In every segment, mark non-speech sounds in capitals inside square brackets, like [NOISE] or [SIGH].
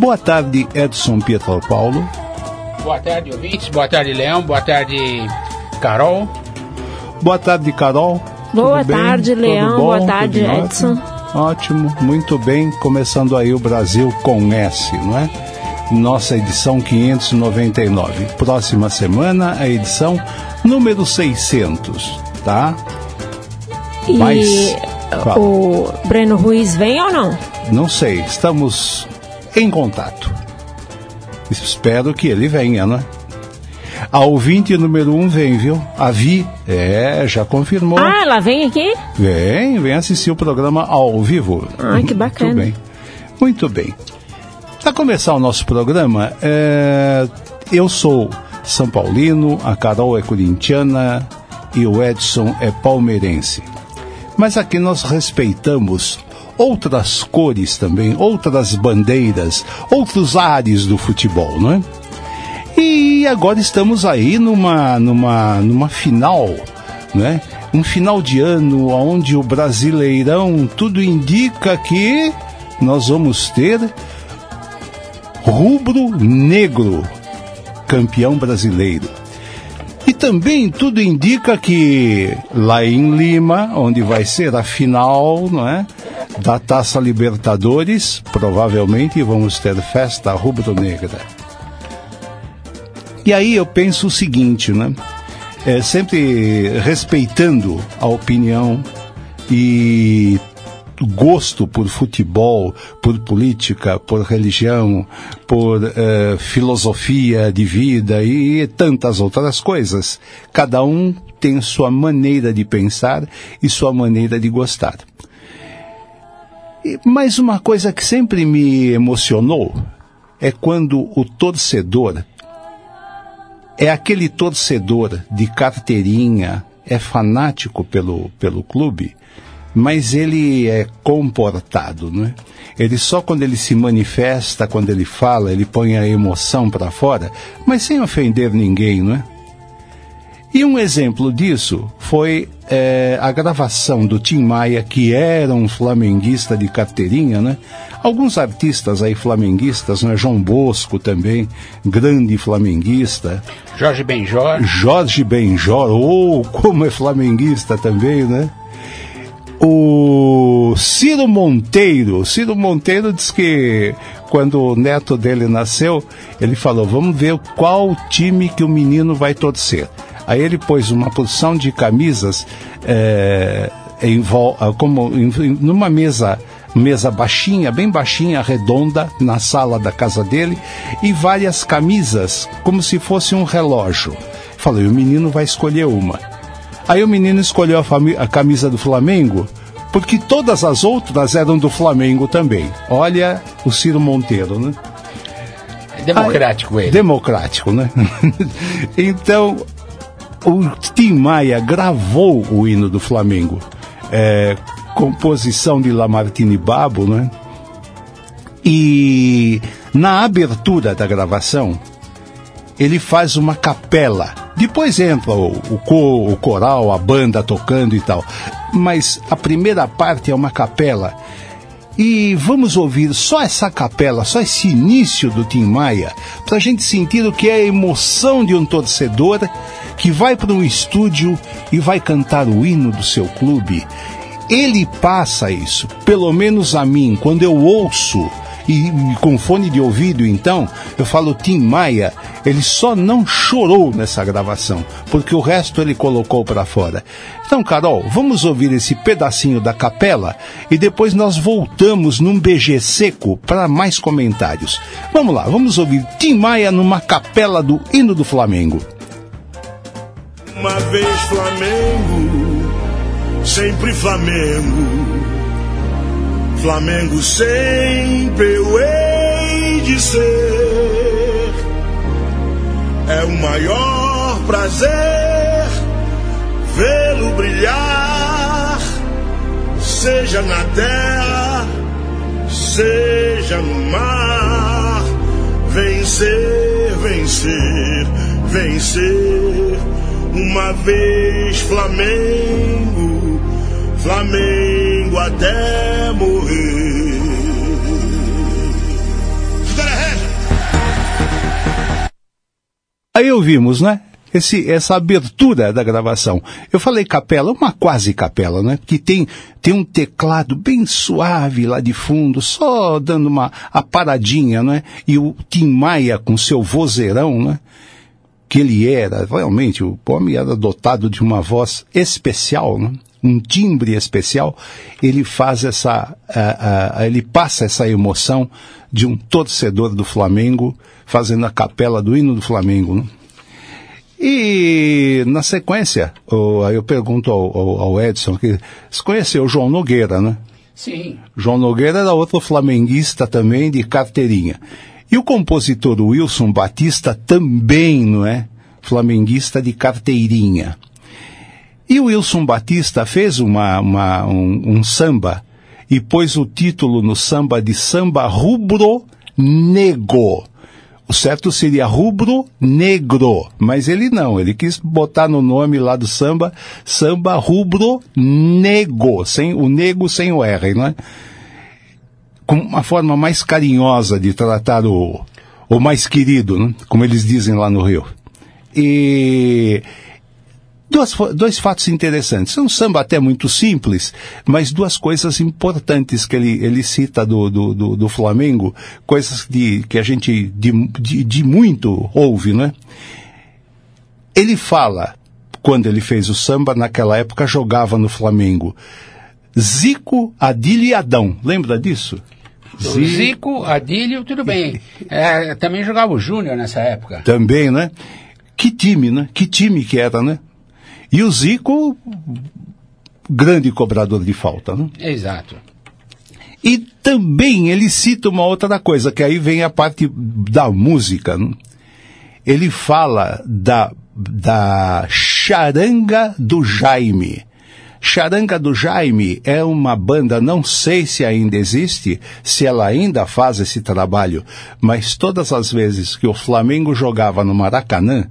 Boa tarde, Edson Pietro Paulo. Boa tarde, ouvintes. Boa tarde, Leão. Boa tarde, Carol. Boa tarde, Carol. Boa tarde, Leão. Boa tarde, Edson. Ótimo, muito bem. Começando aí o Brasil com S, não é? Nossa edição 599. Próxima semana, a edição número 600, tá? E Mas, o Breno Ruiz vem ou não? Não sei, estamos em contato. Espero que ele venha, né? A ouvinte número um vem, viu? A Vi, é, já confirmou. Ah, ela vem aqui? Vem, vem assistir o programa ao vivo. Ah, que bacana. Muito bem. Muito bem. Para começar o nosso programa, é, eu sou São Paulino, a Carol é corintiana e o Edson é palmeirense. Mas aqui nós respeitamos outras cores também, outras bandeiras, outros ares do futebol, não é? E agora estamos aí numa, numa, numa final, né? Um final de ano onde o Brasileirão tudo indica que nós vamos ter rubro-negro campeão brasileiro. E também tudo indica que lá em Lima, onde vai ser a final, não é? Da Taça Libertadores, provavelmente vamos ter festa rubro-negra. E aí eu penso o seguinte, né? É, sempre respeitando a opinião e gosto por futebol, por política, por religião, por uh, filosofia de vida e tantas outras coisas. Cada um tem sua maneira de pensar e sua maneira de gostar. Mais uma coisa que sempre me emocionou é quando o torcedor é aquele torcedor de carteirinha, é fanático pelo, pelo clube, mas ele é comportado, não é? Ele só quando ele se manifesta, quando ele fala, ele põe a emoção para fora, mas sem ofender ninguém, não é? E um exemplo disso foi é, a gravação do Tim Maia, que era um flamenguista de carteirinha, né? Alguns artistas aí flamenguistas, né? João Bosco também, grande flamenguista. Jorge Benjor. Jorge Benjor, ou oh, como é flamenguista também, né? O Ciro Monteiro, Ciro Monteiro diz que quando o neto dele nasceu, ele falou: vamos ver qual time que o menino vai torcer. Aí ele pôs uma porção de camisas é, em, como em, numa mesa mesa baixinha, bem baixinha, redonda, na sala da casa dele, e várias camisas, como se fosse um relógio. Falei, o menino vai escolher uma. Aí o menino escolheu a, a camisa do Flamengo, porque todas as outras eram do Flamengo também. Olha o Ciro Monteiro, né? Democrático Aí, ele. Democrático, né? [LAUGHS] então, o Tim Maia gravou o hino do Flamengo, é, composição de Lamartine Babo, né? E na abertura da gravação, ele faz uma capela. Depois entra o, o, o coral, a banda tocando e tal. Mas a primeira parte é uma capela e vamos ouvir só essa capela, só esse início do Tim Maia, para a gente sentir o que é a emoção de um torcedor que vai para um estúdio e vai cantar o hino do seu clube. Ele passa isso, pelo menos a mim, quando eu ouço e, com fone de ouvido, então, eu falo Tim Maia, ele só não chorou nessa gravação, porque o resto ele colocou para fora. Então, Carol, vamos ouvir esse pedacinho da capela e depois nós voltamos num BG seco para mais comentários. Vamos lá, vamos ouvir Tim Maia numa capela do hino do Flamengo. Uma vez Flamengo, sempre Flamengo Flamengo sempre eu hei de ser. É o maior prazer vê-lo brilhar, seja na terra, seja no mar. Vencer, vencer, vencer. Uma vez Flamengo, Flamengo até morrer. Aí ouvimos, né? Esse, essa abertura da gravação. Eu falei capela, uma quase capela, né? Que tem, tem um teclado bem suave lá de fundo, só dando uma a paradinha, né? E o Tim Maia com seu vozeirão, né? Que ele era, realmente, o homem era dotado de uma voz especial, né? Um timbre especial, ele faz essa, uh, uh, ele passa essa emoção de um torcedor do Flamengo fazendo a capela do hino do Flamengo. Né? E na sequência, oh, aí eu pergunto ao, ao, ao Edson, que você conheceu o João Nogueira, né? Sim. João Nogueira era outro flamenguista também de carteirinha. E o compositor Wilson Batista também, não é? Flamenguista de carteirinha. E o Wilson Batista fez uma, uma um, um samba e pôs o título no samba de samba rubro nego. O certo seria rubro negro, mas ele não, ele quis botar no nome lá do samba, samba rubro nego, sem o nego sem o R, não é? Com uma forma mais carinhosa de tratar o, o mais querido, né? como eles dizem lá no Rio. E Duas, dois fatos interessantes. É um samba até muito simples, mas duas coisas importantes que ele, ele cita do, do, do, do Flamengo, coisas de, que a gente de, de, de muito ouve, né? Ele fala, quando ele fez o samba, naquela época jogava no Flamengo. Zico, Adílio e Adão. Lembra disso? Zico, Zico Adílio, tudo bem. [LAUGHS] É, também jogava o Júnior nessa época. Também, né? Que time, né? Que time que era, né? E o Zico, grande cobrador de falta, né? Exato. E também ele cita uma outra coisa, que aí vem a parte da música. Né? Ele fala da, da charanga do Jaime. Charanga do Jaime é uma banda, não sei se ainda existe, se ela ainda faz esse trabalho, mas todas as vezes que o Flamengo jogava no Maracanã,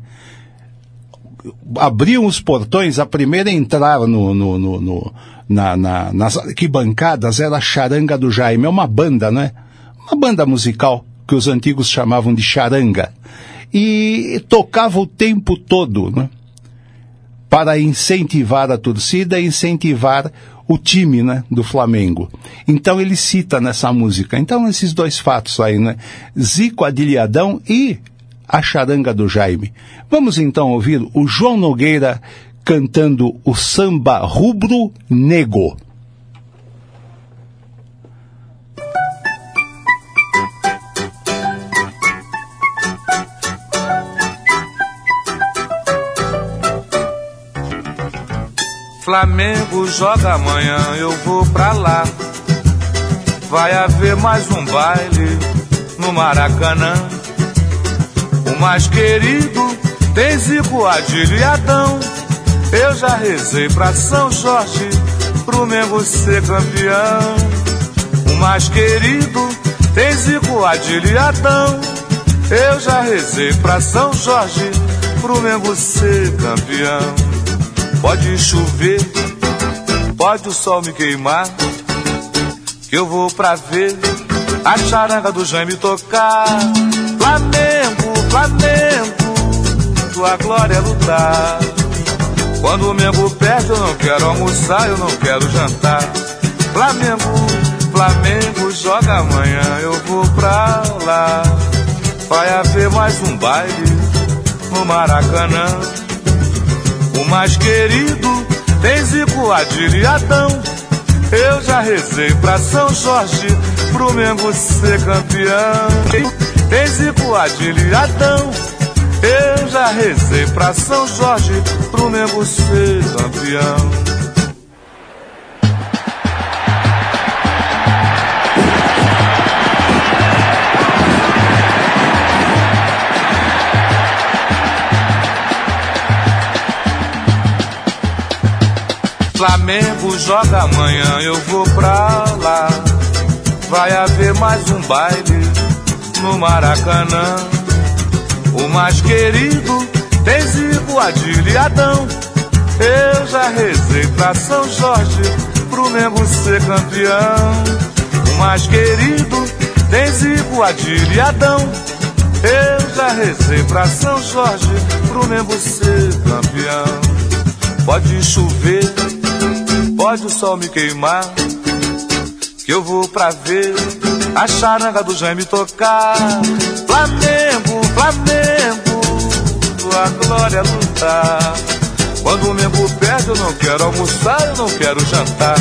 abriam os portões, a primeira a entrar no, no, no, no na, na, nas arquibancadas era a Charanga do Jaime, é uma banda, né? Uma banda musical que os antigos chamavam de charanga. E tocava o tempo todo, né? Para incentivar a torcida, incentivar o time, né, do Flamengo. Então ele cita nessa música. Então esses dois fatos aí, né? Zico Adilhadão e a charanga do Jaime. Vamos então ouvir o João Nogueira cantando o samba rubro nego. Flamengo joga amanhã, eu vou pra lá. Vai haver mais um baile no Maracanã o mais querido tem Zico, Adílio e Adão. Eu já rezei pra São Jorge, pro Mengo ser campeão. O mais querido tem Zico, Adílio e Adão. Eu já rezei pra São Jorge, pro Mengo ser campeão. Pode chover, pode o sol me queimar, que eu vou pra ver a charanga do Jaime tocar. Flamengo, Flamengo, tua glória é lutar. Quando o Mengo perde, eu não quero almoçar, eu não quero jantar. Flamengo, Flamengo, joga amanhã, eu vou pra lá. Vai haver mais um baile no Maracanã. O mais querido tem Zico, Adílio e Adão. Eu já rezei pra São Jorge, pro Mengo ser campeão. Tem Zico, Adílio e Adão. Eu já rezei pra São Jorge, pro Mengo ser campeão. Flamengo joga amanhã, eu vou pra lá. Vai haver mais um baile no Maracanã. O mais querido tem Zico, Adílio e Adão. Eu já rezei pra São Jorge, pro Mengo ser campeão. O mais querido tem Zico, Adílio e Adão. Eu já rezei pra São Jorge, pro Nembo ser campeão. Pode chover, pode o sol me queimar, que eu vou pra ver a charanga do Jaime tocar. Flamengo, Flamengo, a glória lutar. Quando o Mengo perde, eu não quero almoçar, eu não quero jantar.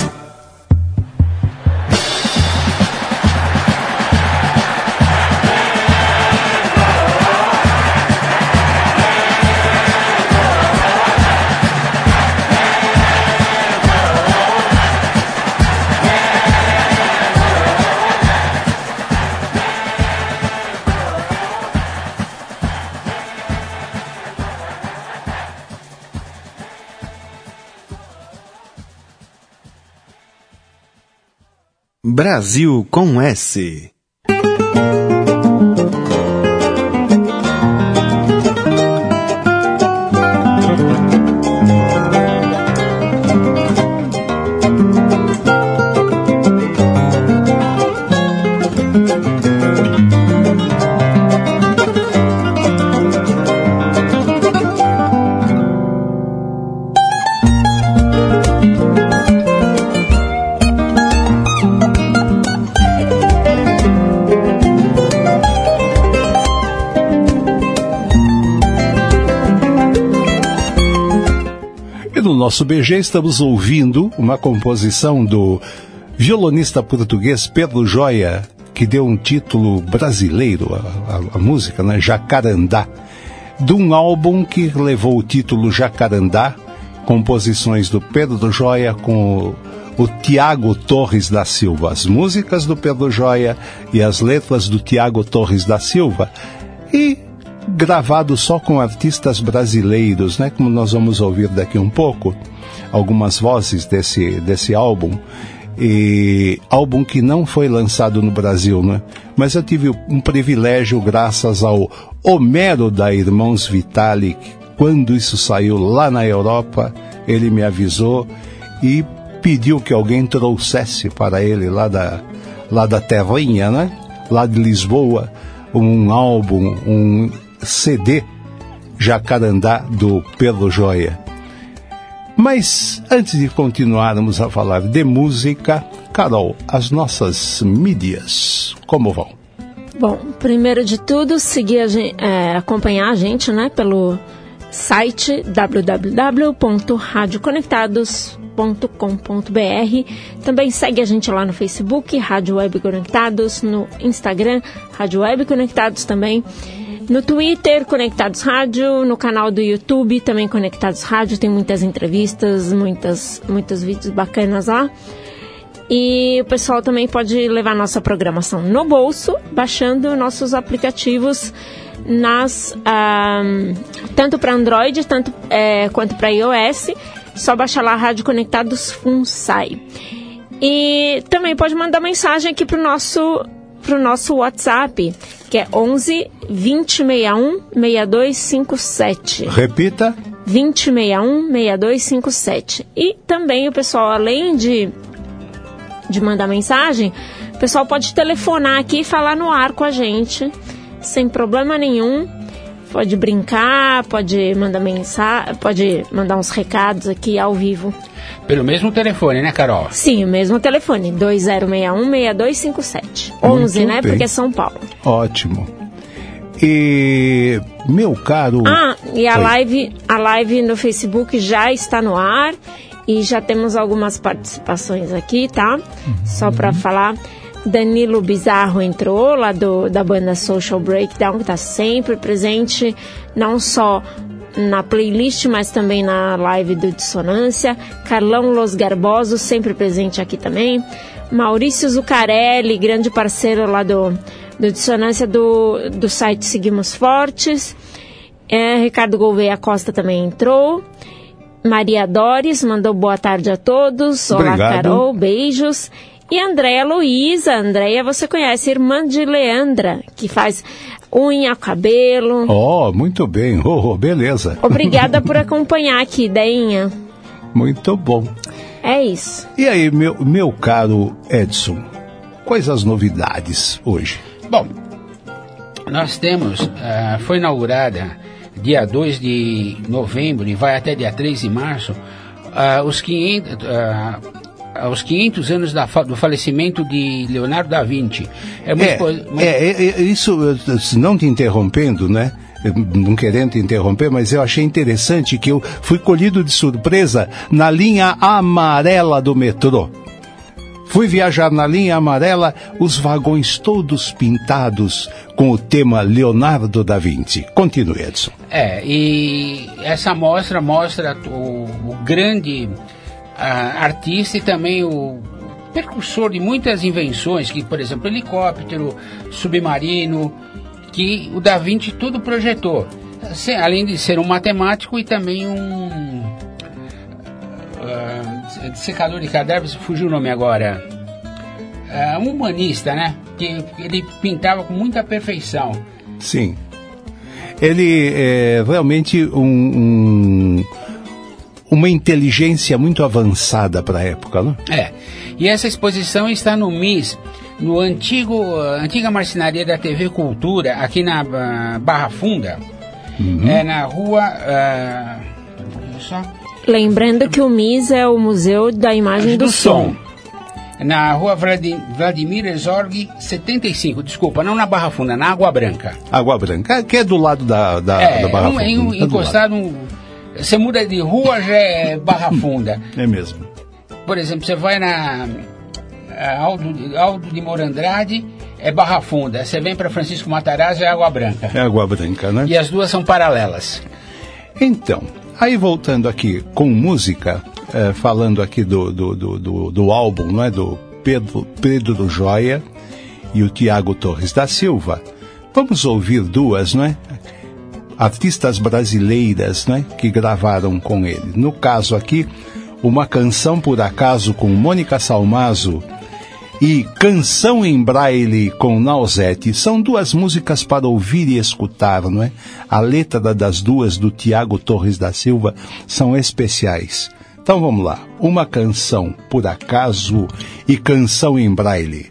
Brasil com S. nosso BG estamos ouvindo uma composição do violonista português Pedro Joia, que deu um título brasileiro à, música, né? Jacarandá, de um álbum que levou o título Jacarandá, composições do Pedro Joia com o, o Tiago Torres da Silva, as músicas do Pedro Joia e as letras do Tiago Torres da Silva. E gravado só com artistas brasileiros, né? Como nós vamos ouvir daqui um pouco, algumas vozes desse, desse álbum. E álbum que não foi lançado no Brasil, né? Mas eu tive um privilégio graças ao Homero da Irmãos Vitalik. Quando isso saiu lá na Europa, ele me avisou e pediu que alguém trouxesse para ele lá da, lá da terrinha, né? Lá de Lisboa, um álbum, um CD Jacarandá do Pedro Joia. Mas antes de continuarmos a falar de música, Carol, as nossas mídias, como vão? Bom, primeiro de tudo, seguir a gente, é, acompanhar a gente, né, pelo site www.radioconectados.com.br. Também segue a gente lá no Facebook, Rádio Web Conectados, no Instagram, Rádio Web Conectados também. No Twitter, Conectados Rádio, no canal do YouTube, também Conectados Rádio, tem muitas entrevistas, muitas, muitos vídeos bacanas lá. E o pessoal também pode levar nossa programação no bolso, baixando nossos aplicativos nas um, tanto para Android tanto é, quanto para iOS. Só baixar lá Rádio Conectados FUNSAI. E também pode mandar mensagem aqui para o nosso, nosso WhatsApp, que é 11 2061 6257. Repita. 2061 6257. E também o pessoal, além de, de mandar mensagem, o pessoal pode telefonar aqui e falar no ar com a gente, sem problema nenhum. Pode brincar, pode mandar mensagem, pode mandar uns recados aqui ao vivo. Pelo mesmo telefone, né, Carol? Sim, o mesmo telefone, 2061-6257. 11, né, bem. porque é São Paulo. Ótimo. E meu caro. Ah, e a live, a live no Facebook já está no ar e já temos algumas participações aqui, tá? Uhum. Só para falar. Danilo Bizarro entrou lá do, da banda Social Breakdown, que está sempre presente, não só na playlist, mas também na live do Dissonância. Carlão Los Garbosos, sempre presente aqui também. Maurício Zucarelli, grande parceiro lá do, do Dissonância do, do site Seguimos Fortes. É, Ricardo Gouveia Costa também entrou. Maria Dores mandou boa tarde a todos. Olá, Obrigado. Carol, beijos. E Andréia Luiza, Andréia você conhece, irmã de Leandra, que faz unha, cabelo. Oh, muito bem. Oh, beleza. Obrigada por [LAUGHS] acompanhar aqui, Deinha. Muito bom. É isso. E aí, meu, meu caro Edson, quais as novidades hoje? Bom, nós temos, ah, foi inaugurada dia 2 de novembro e vai até dia 3 de março, ah, os 500, ah, aos 500 anos da do falecimento de Leonardo da Vinci. É muito, É, muito- é, é, é, isso, não te interrompendo, né? Não querendo te interromper, mas eu achei interessante que eu fui colhido de surpresa na linha amarela do metrô. Fui viajar na linha amarela, os vagões todos pintados com o tema Leonardo da Vinci. Continue, Edson. É, e essa mostra mostra o, o grande artista e também o precursor de muitas invenções, que, por exemplo, helicóptero, submarino, que o Da Vinci tudo projetou. Além de ser um matemático e também um ah, secador de cadáveres, fugiu o nome agora. Ah, um humanista, né? Que ele pintava com muita perfeição. Sim. Ele é realmente um, um- uma inteligência muito avançada para a época, não? É. E essa exposição está no MIS, no antigo, ah, antiga marcenaria da TV Cultura, aqui na ah, Barra Funda. É na rua. pouquinho só. Lembrando que o MIS é o Museu da Imagem do, Som. Na rua Vladi- Vladimir Herzog 75, desculpa, não na Barra Funda, na Água Branca. Água Branca, que é do lado da, da, é, da Barra um, Funda. um- do encostado. um- você muda de rua, já é Barra Funda. É mesmo. Por exemplo, você vai na ah, Aldo, Aldo de Morandrade, é Barra Funda. Você vem para Francisco Matarazzo, é Água Branca. É Água Branca, né? E as duas são paralelas. Então, aí voltando aqui com música, eh, falando aqui do, do, do, do, do álbum, não é? Do Pedro, Pedro Joia e o Tiago Torres da Silva. Vamos ouvir duas, não é? Artistas brasileiras, né? Que gravaram com ele. No caso aqui, uma canção por acaso com Mônica Salmazo e Canção em Braille com Nausete são duas músicas para ouvir e escutar, não é? A letra das duas do Tiago Torres da Silva são especiais. Então vamos lá. Uma canção por acaso e canção em Braille.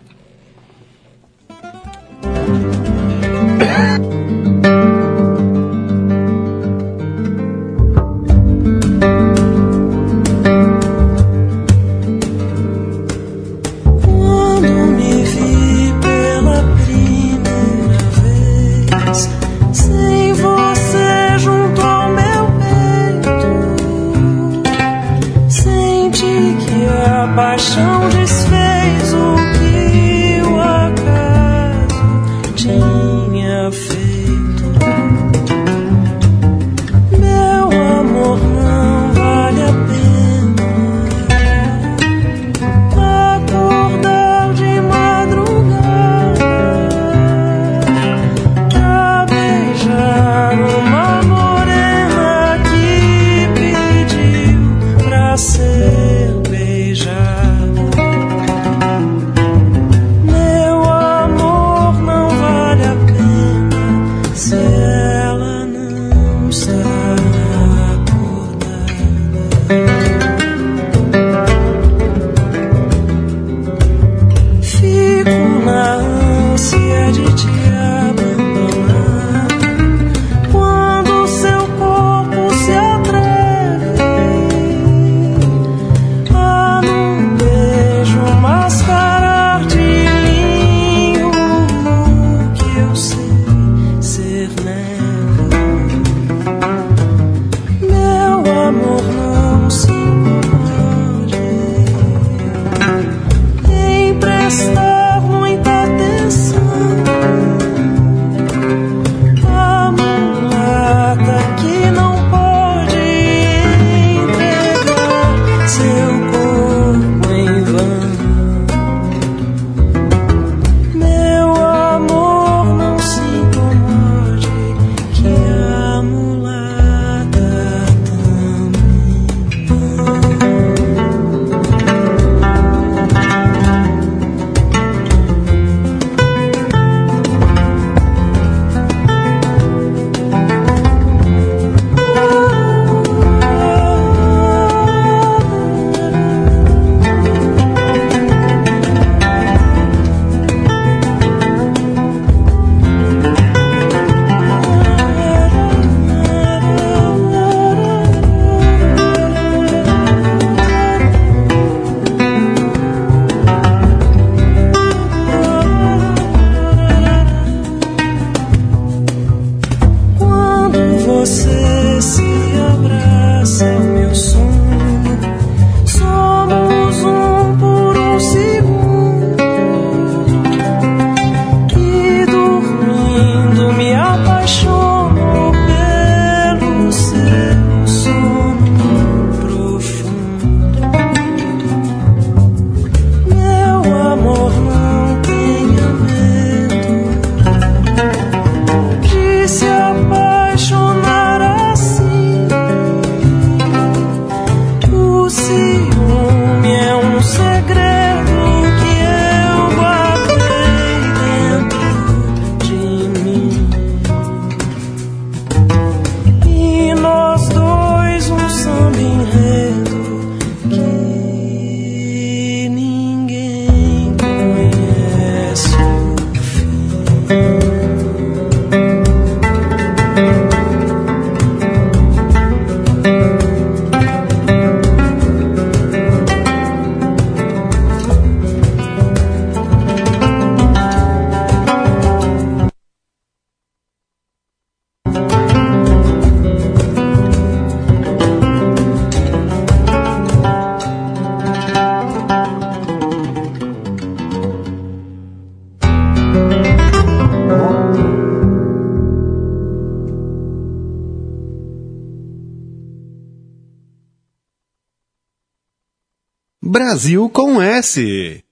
Brasil com S.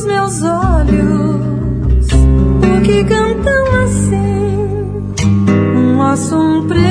os meus olhos, porque cantam assim um assombro.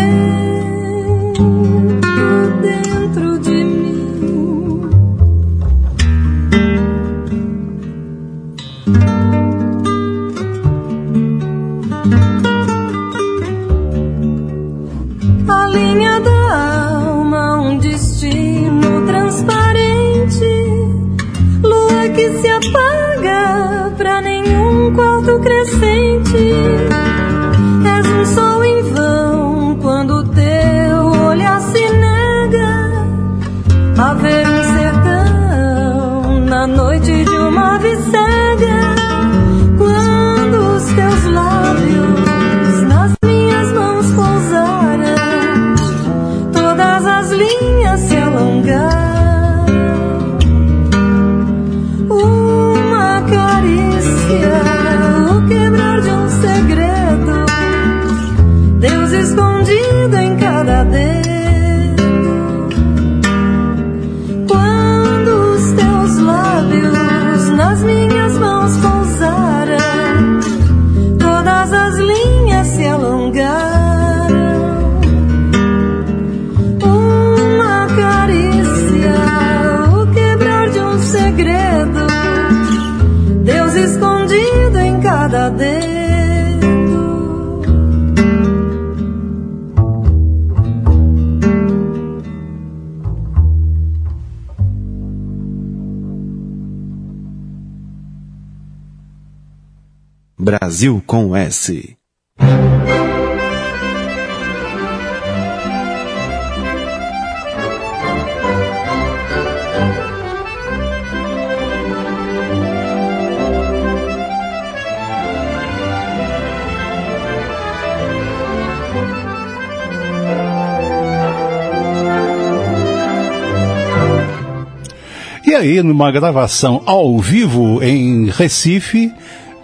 E aí, numa gravação ao vivo em Recife,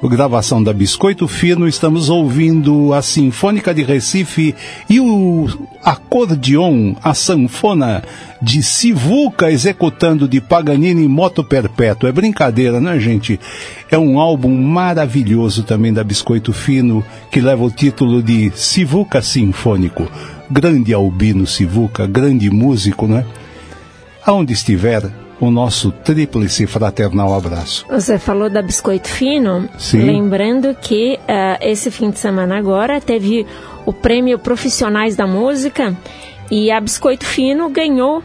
gravação da Biscoito Fino, estamos ouvindo a Sinfônica de Recife e o acordeon, a sanfona de Sivuca executando de Paganini Moto Perpétuo. É brincadeira, né, gente? É um álbum maravilhoso também da Biscoito Fino, que leva o título de Sivuca Sinfônico. Grande Albino Sivuca, grande músico, né? Aonde estiver, o nosso tríplice fraternal abraço. Você falou da Biscoito Fino, Sim. lembrando que uh, esse fim de semana agora teve o prêmio Profissionais da Música e a Biscoito Fino ganhou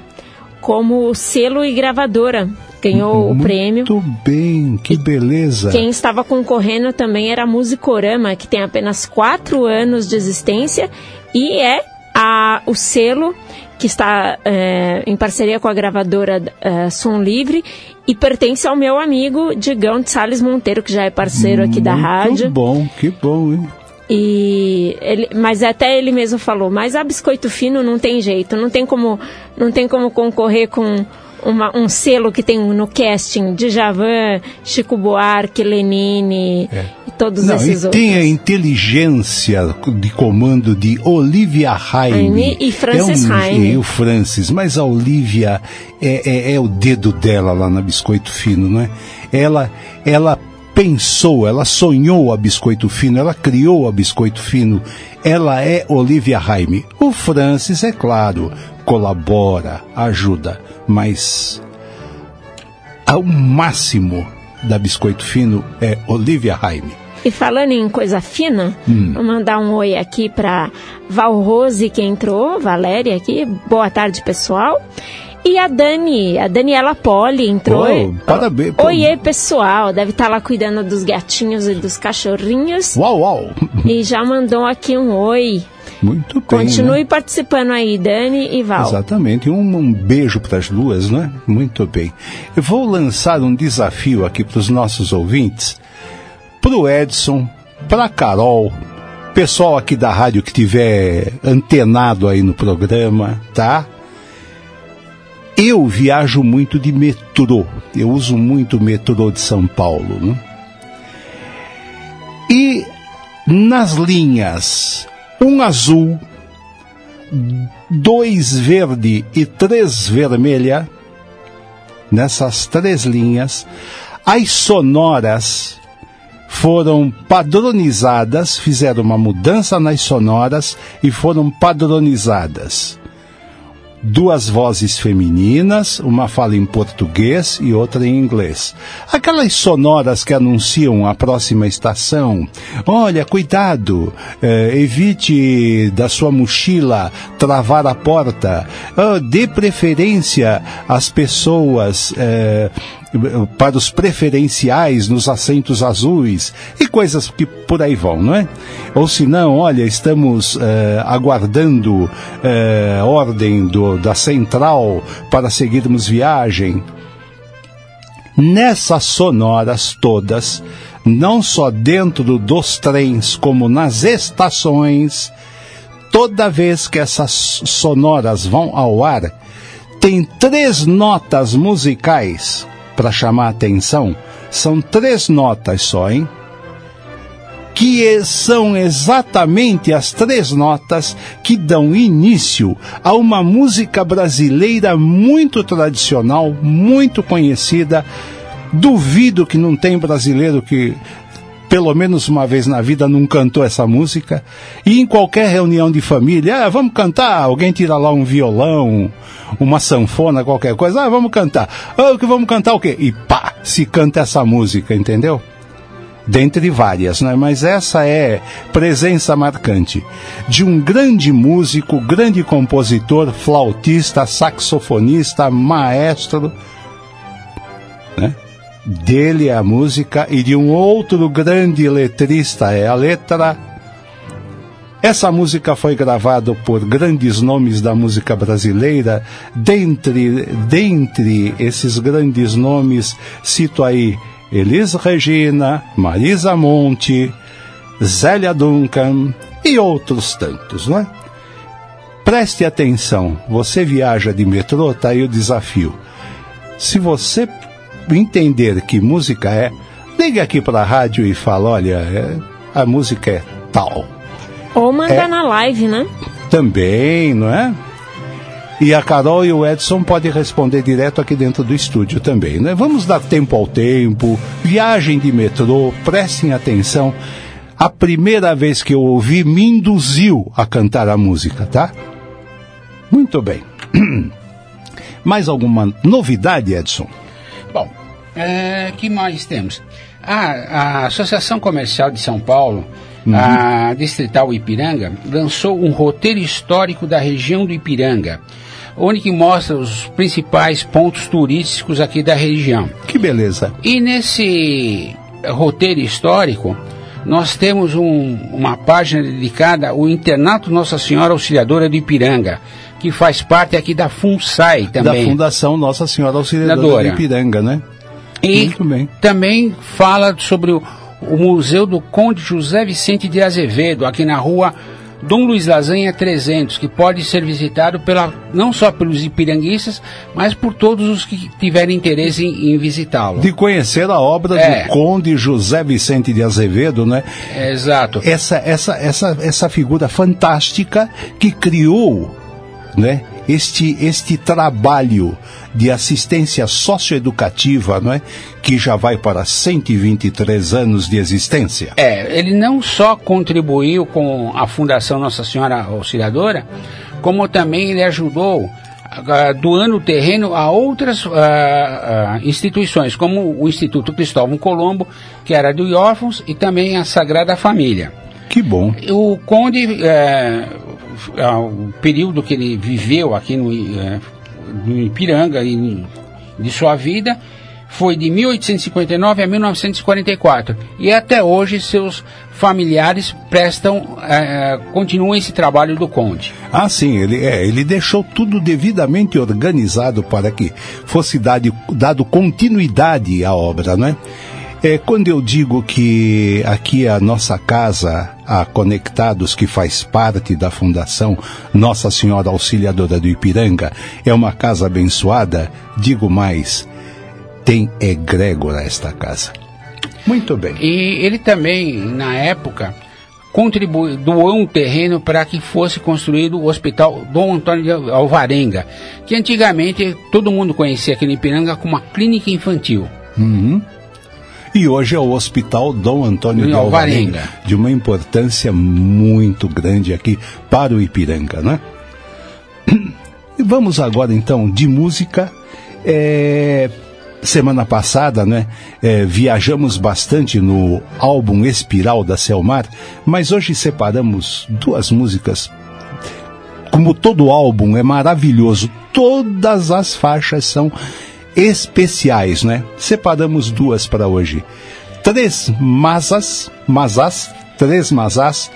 como selo e gravadora. Ganhou Muito o prêmio. Muito bem, que beleza. Quem estava concorrendo também era a Musicorama, que tem apenas quatro anos de existência e é a, o selo que está é, em parceria com a gravadora é, Som Livre e pertence ao meu amigo Digão de Salles Monteiro, que já é parceiro aqui da rádio. Que bom, que bom, hein? E ele, mas até ele mesmo falou, mas a biscoito fino não tem jeito, não tem como, não tem como concorrer com uma, um selo que tem no casting de Javan, Chico Buarque, Lenine É. e todos Não, esses e outros. tem a inteligência de comando de Olivia Haime. Haime e Francis é um. E o Francis, mas a Olivia é, é, é o dedo dela lá na Biscoito Fino, não é? Ela, ela pensou, ela sonhou a Biscoito Fino, ela criou a Biscoito Fino. Ela é Olivia Haime. O Francis, é claro, colabora, ajuda, mas ao máximo da Biscoito Fino é Olivia Haime. E falando em coisa fina, Hum. vou mandar um oi aqui para Val Rose que entrou, Valéria aqui. Boa tarde, pessoal. E a Dani, a Daniela Poli entrou. Oh, parabéns. Oiê, pessoal. Deve estar lá cuidando dos gatinhos e dos cachorrinhos. Uau, uau. E já mandou aqui um oi. Muito bem. Continue né? participando aí, Dani e Val. Exatamente. Um, um beijo para as duas, né? Muito bem. Eu vou lançar um desafio aqui para os nossos ouvintes, para o Edson, para a Carol, pessoal aqui da rádio que tiver antenado aí no programa, tá? Eu viajo muito de metrô. Eu uso muito o metrô de São Paulo, né? E nas linhas um azul, dois verde e três vermelha, nessas três linhas, as sonoras foram padronizadas, fizeram uma mudança nas sonoras e foram padronizadas. Duas vozes femininas, uma fala em português e outra em inglês. Aquelas sonoras que anunciam a próxima estação. Olha, cuidado, eh, evite da sua mochila travar a porta. Ah, dê preferência às pessoas. eh, para os preferenciais nos assentos azuis e coisas que por aí vão, não é? Ou se não, olha, estamos eh, aguardando eh, ordem do, da central para seguirmos viagem. Nessas sonoras todas, não só dentro dos trens, como nas estações, toda vez que essas sonoras vão ao ar, tem três notas musicais para chamar a atenção. São três notas só, hein? Que e- são exatamente as três notas que dão início a uma música brasileira muito tradicional, muito conhecida. Duvido que não tem brasileiro que pelo menos uma vez na vida não cantou essa música. E em qualquer reunião de família, ah, vamos cantar, alguém tira lá um violão, uma sanfona, qualquer coisa, ah, vamos cantar. Ah, que vamos cantar o quê? E pá, se canta essa música, entendeu? Dentre várias, né? Mas essa é presença marcante de um grande músico, grande compositor, flautista, saxofonista, maestro, né? Dele a música e de um outro grande letrista é a letra. Essa música foi gravada por grandes nomes da música brasileira. Dentre, dentre esses grandes nomes, cito aí Elis Regina, Marisa Monte, Zélia Duncan e outros tantos, não é? Preste atenção, você viaja de metrô, tá aí o desafio. Se você entender que música é, ligue aqui para a rádio e fala, olha, é, a música é tal. Ou mandar É. na live, né? Também, não é? E a Carol e o Edson podem responder direto aqui dentro do estúdio também, né? Vamos dar tempo ao tempo, viagem de metrô, prestem atenção. A primeira vez que eu ouvi me induziu a cantar a música, tá? Muito bem. [CLEARS THROAT] Mais alguma novidade, Edson? É, que mais temos? Ah, a Associação Comercial de São Paulo, a Distrital Ipiranga, lançou um roteiro histórico da região do Ipiranga, onde que mostra os principais pontos turísticos aqui da região. Que beleza. E nesse roteiro histórico, nós temos um- uma página dedicada ao Internato Nossa Senhora Auxiliadora do Ipiranga, que faz parte aqui da FUNSAI também. Da Fundação Nossa Senhora Auxiliadora de Ipiranga, né? E também fala sobre o, o Museu do Conde José Vicente de Azevedo, aqui na rua Dom Luiz Lasanha 300, que pode ser visitado pela, não só pelos ipiranguistas, mas por todos os que tiverem interesse em, em visitá-lo. De conhecer a obra É. do Conde José Vicente de Azevedo, né? É, exato. essa, essa, essa, essa figura fantástica que criou né, este, este trabalho de assistência socioeducativa não é, que já vai para 123 anos de existência. É, ele não só contribuiu com a Fundação Nossa Senhora Auxiliadora, como também ele ajudou ah, doando terreno a outras ah, ah, instituições, como o Instituto Cristóvão Colombo, que era de órfãos, e também a Sagrada Família. Que bom. O Conde, ah, o período que ele viveu aqui no, é, no Ipiranga e de sua vida foi de 1859 a 1944 e até hoje seus familiares prestam é, continuam esse trabalho do Conde. Ah, sim, ele, é, ele deixou tudo devidamente organizado para que fosse dado, dado continuidade à obra, não é? É, quando eu digo que aqui a nossa casa, a Conectados, que faz parte da Fundação Nossa Senhora Auxiliadora do Ipiranga, é uma casa abençoada, digo mais, tem egrégora esta casa. Muito bem. E ele também, na época, contribuiu, doou um terreno para que fosse construído o Hospital Dom Antônio de Alvarenga, que antigamente todo mundo conhecia aqui no Ipiranga como uma clínica infantil. Uhum. E hoje é o Hospital Dom Antônio de Alvarenga, Alvarenga. de uma importância muito grande aqui para o Ipiranga, né? E vamos agora então de música. É, semana passada, né, é, viajamos bastante no álbum Espiral da Selmar, mas hoje separamos duas músicas como todo álbum é maravilhoso, todas as faixas são especiais, né? Separamos duas para hoje. Três masas, masás, três masás.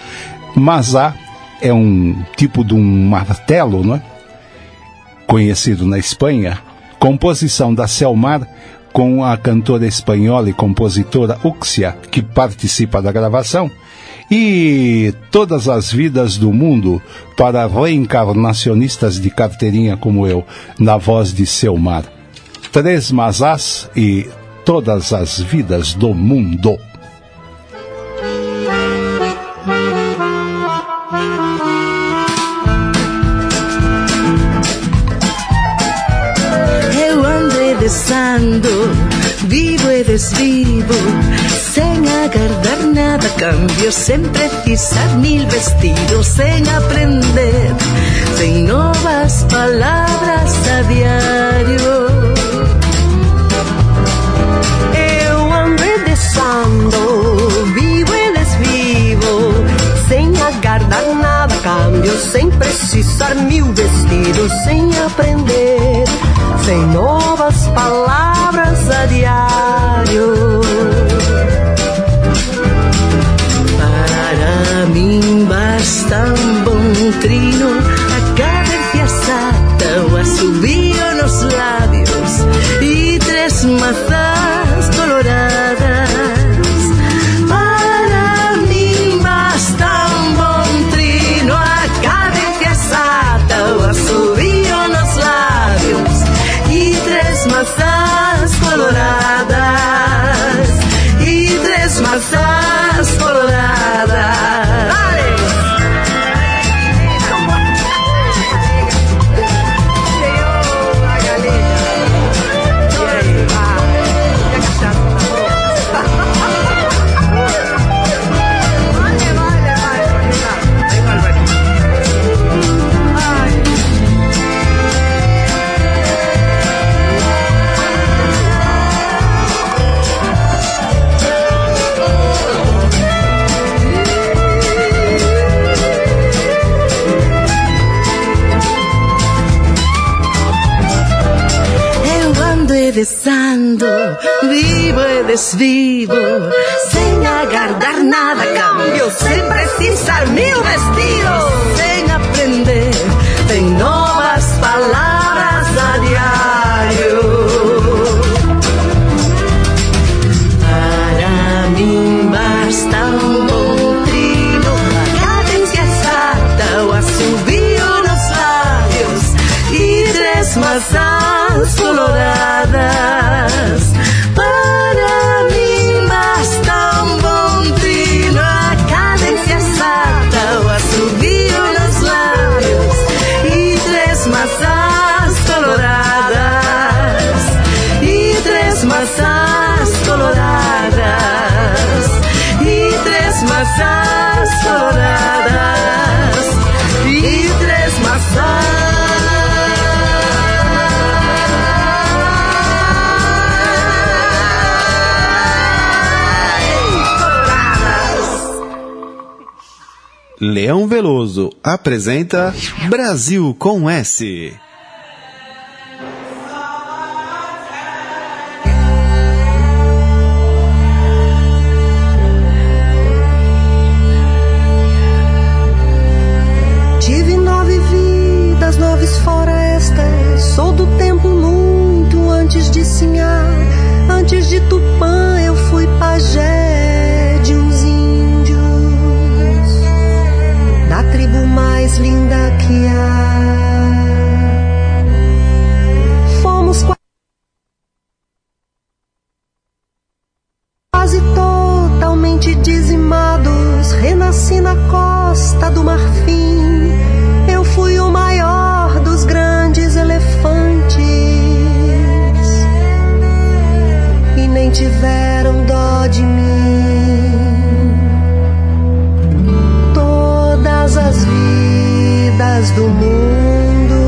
Masá é um tipo de um martelo, não é? Conhecido na Espanha. Composição da Selmar com a cantora espanhola e compositora Uxia, que participa da gravação e todas as vidas do mundo para reencarnacionistas de carteirinha como eu, na voz de Selmar. Três masás e todas as vidas do mundo. Eu ando e desando, vivo e desvivo, sem aguardar nada cambio, sem precisar mil vestidos, sem aprender, sem novas palavras a diário. Cambio, sem precisar mil vestidos, sem aprender, sem novas palavras a diário. Para mim basta um bom trino, es vivo, sin agarrar nada cambio, siempre sin sal mi vestido. Veloso apresenta Brasil com S. Tive nove vidas, nove florestas. Sou do tempo muito antes de Sinhá, antes de Tupã linda que há. Fomos quase totalmente dizimados. Renasci na costa do Marfim. Eu fui o maior dos grandes elefantes. E nem tiveram dó de mim. do mundo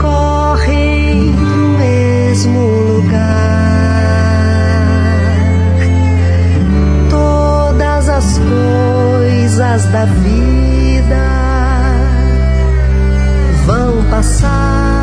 correm pro mesmo lugar. Todas as coisas da vida vão passar.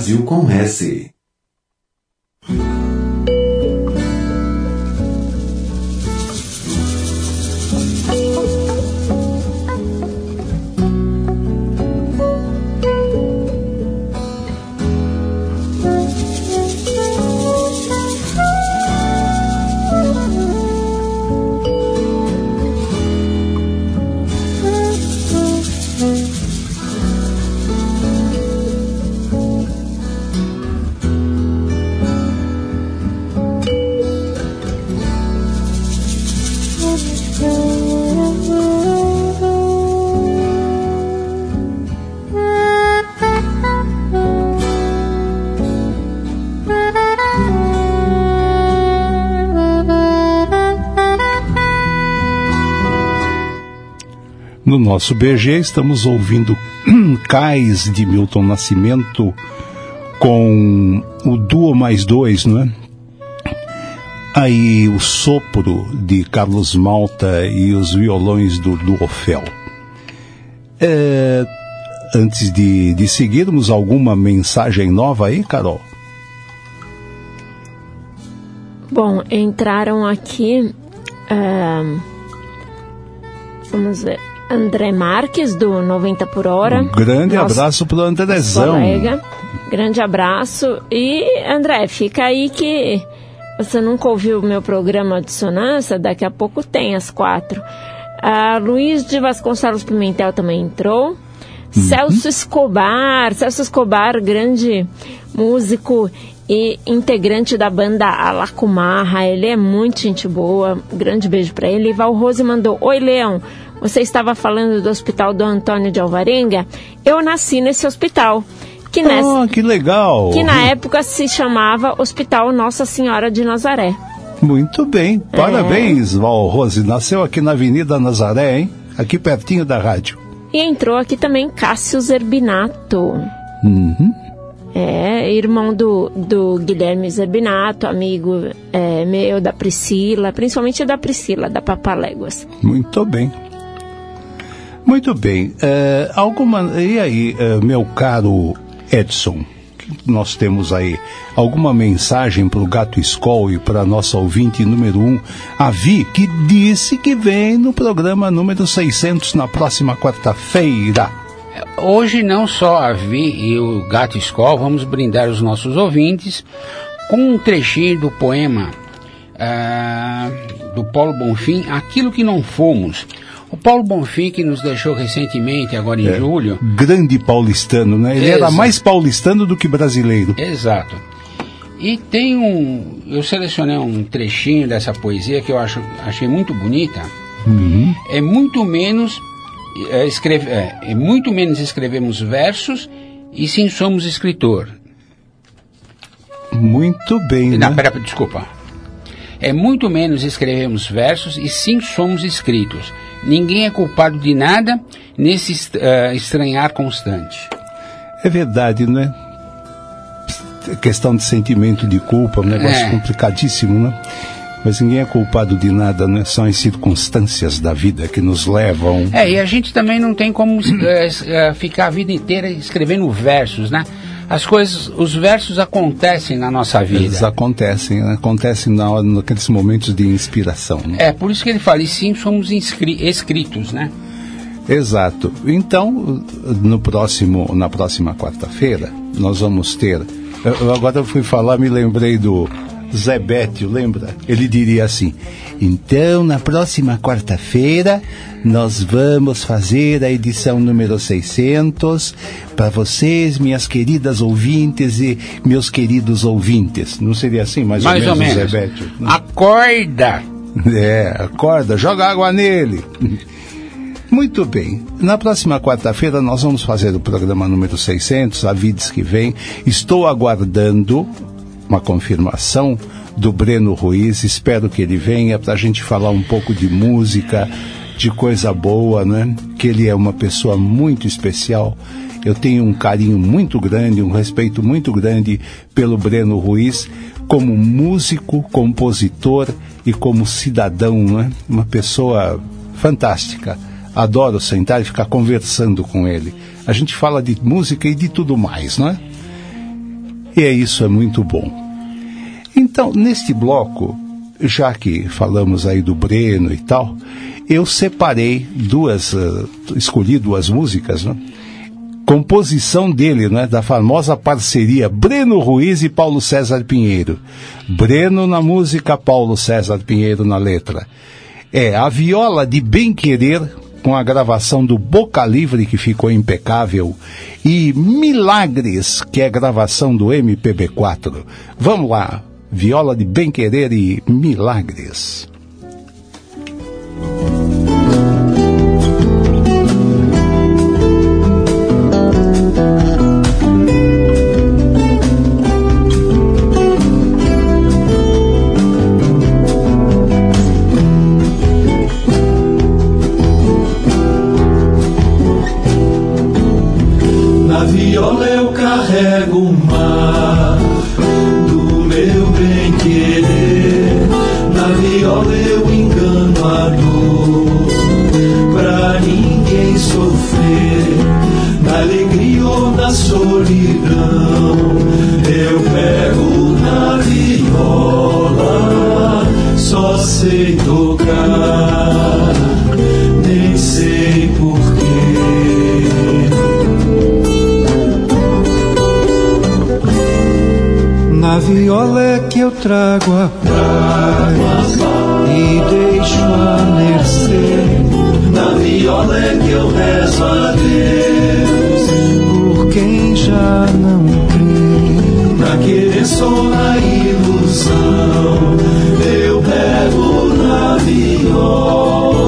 Brasil com S. No nosso BG estamos ouvindo [CLEARS THROAT] Cais de Milton Nascimento com o Duo Mais Dois, não é? Aí o Sopro de Carlos Malta e os violões do, do Ofel. É, antes de, de seguirmos, alguma mensagem nova aí, Carol? Bom, entraram aqui. ah, vamos ver. André Marques, do 90 por hora. Um grande Nosso abraço pro Andrezão. Colega. Grande abraço. E, André, fica aí que você nunca ouviu o meu programa de sonância, daqui a pouco tem às quatro. Ah, Luiz de Vasconcelos Pimentel também entrou. Celso Escobar, Celso Escobar, grande músico e integrante da banda Alacumarra. Ele é muito gente boa. Grande beijo para ele. Val Rose mandou: Oi, Leão. Você estava falando do hospital do Antônio de Alvarenga? Eu nasci nesse hospital. Que, nessa, Ah, que legal. que na época se chamava Hospital Nossa Senhora de Nazaré. Muito bem. Parabéns, Val Rose. Nasceu aqui na Avenida Nazaré, hein? Aqui pertinho da rádio. E entrou aqui também Cássio Zerbinato. Uhum. É, irmão do, do Guilherme Zerbinato, amigo é, meu, da Priscila, principalmente da Priscila, da Papaléguas. Muito bem. Muito bem. É, alguma. E aí, é, meu caro Edson? Nós temos aí alguma mensagem para o Gato Skol e para nossa ouvinte número um, a Vi, que disse que vem no programa número 600 na próxima quarta-feira. Hoje não só a Vi e o Gato Escol, vamos brindar os nossos ouvintes com um trechinho do poema ah, do Paulo Bonfim, Aquilo que não fomos. O Paulo Bonfim, que nos deixou recentemente, agora em É. julho, Grande paulistano, né? Ele era Exato. mais paulistano do que brasileiro. Exato. E tem um. Eu selecionei um trechinho dessa poesia que eu acho, achei muito bonita. Uhum. É muito menos. É, escreve, é, é muito menos escrevemos versos e sim somos escritor. Muito bem, Não, né? pera, desculpa. É muito menos escrevemos versos e sim somos escritos. Ninguém é culpado de nada nesse eh, estranhar constante. É verdade, né? Questão de sentimento de culpa, um negócio É. complicadíssimo, né? Mas ninguém é culpado de nada, né? São as circunstâncias da vida que nos levam. É, e a gente também não tem como eh, ficar a vida inteira escrevendo versos, né? As coisas, os versos acontecem na nossa vida. Eles acontecem, acontecem na hora, naqueles momentos de inspiração. Né? É, por isso que ele fala, e sim somos escritos, né? Exato. Então, no próximo, na próxima quarta-feira, nós vamos ter. eu agora eu fui falar, me lembrei do Zebétio, lembra? Ele diria assim: Então, na próxima quarta-feira, nós vamos fazer a edição número 600 para vocês, minhas queridas ouvintes e meus queridos ouvintes. Não seria assim, mais, Mais ou ou menos, menos. Zebétio? Acorda! [LAUGHS] É, acorda, joga água nele. [LAUGHS] Muito bem. Na próxima quarta-feira nós vamos fazer o programa número 600, a vides que vem. Estou aguardando uma confirmação do Breno Ruiz. Espero que ele venha para a gente falar um pouco de música, de coisa boa, né? Que ele é uma pessoa muito especial. Eu tenho um carinho muito grande, um respeito muito grande pelo Breno Ruiz como músico, compositor e como cidadão, né? Uma pessoa fantástica. Adoro sentar e ficar conversando com ele. A gente fala de música e de tudo mais, não é? E é isso, é muito bom. Então, neste bloco, já que falamos aí do Breno e tal, eu separei duas, eh, escolhi duas músicas, né? Composição dele, né? Da famosa parceria Breno Ruiz e Paulo César Pinheiro. Breno na música, Paulo César Pinheiro na letra. É a viola de Bem Querer, com a gravação do Boca Livre, que ficou impecável, e Milagres, que é a gravação do MPB4. Vamos lá, viola de Bem Querer e Milagres. Viola é que eu trago a paz e deixo a mercê. Na viola é que eu rezo a Deus. Por quem já não crê. Na querer só na ilusão. Eu pego na viola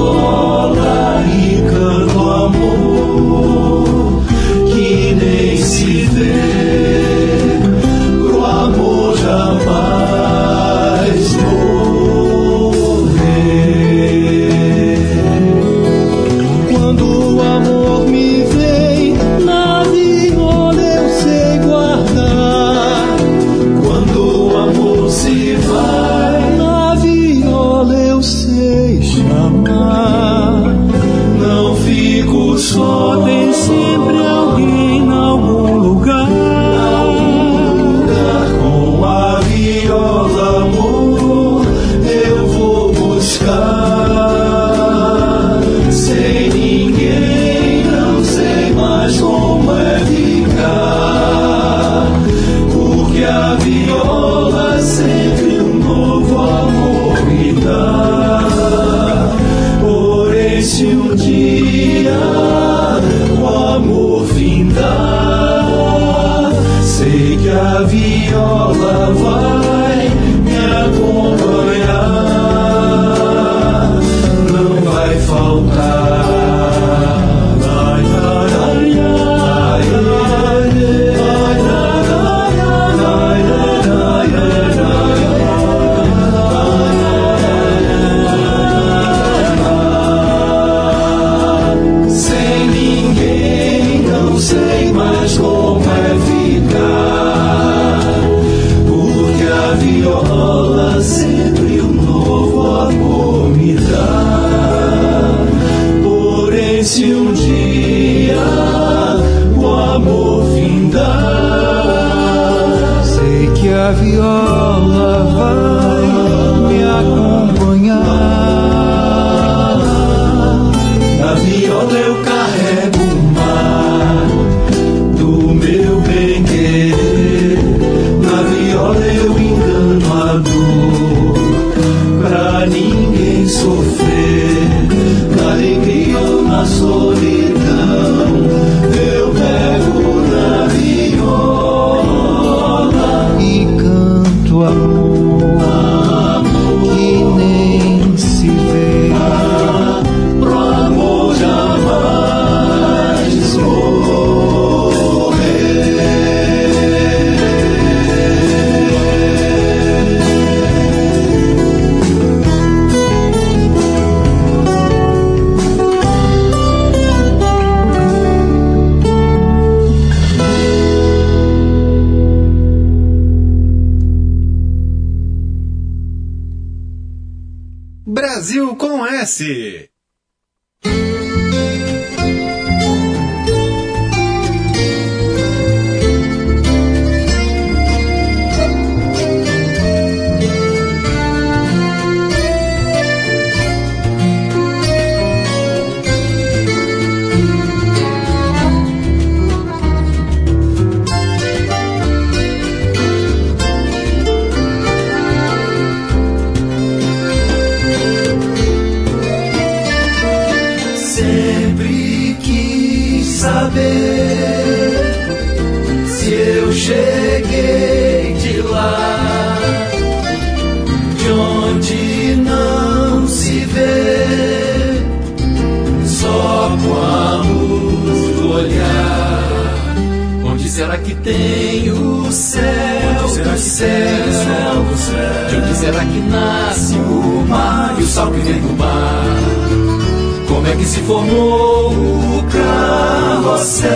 formou o carrossel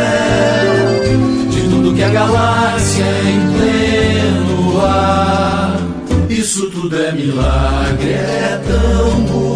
de tudo que a galáxia em pleno ar? Isso tudo é milagre, é tão bonito,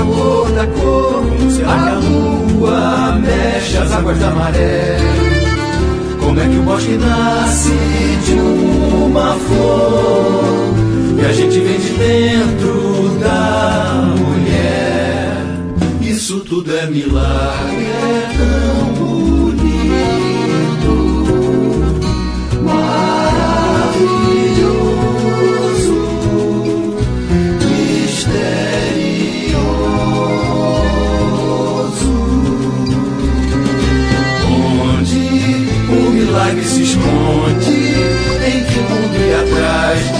que é a cor da cor? Como será que a lua mexe as águas da maré? Como é que o bosque nasce de uma flor e a gente vem de dentro da mulher? Isso tudo é milagre, é tão milagre se esconde, em que mundo e atrás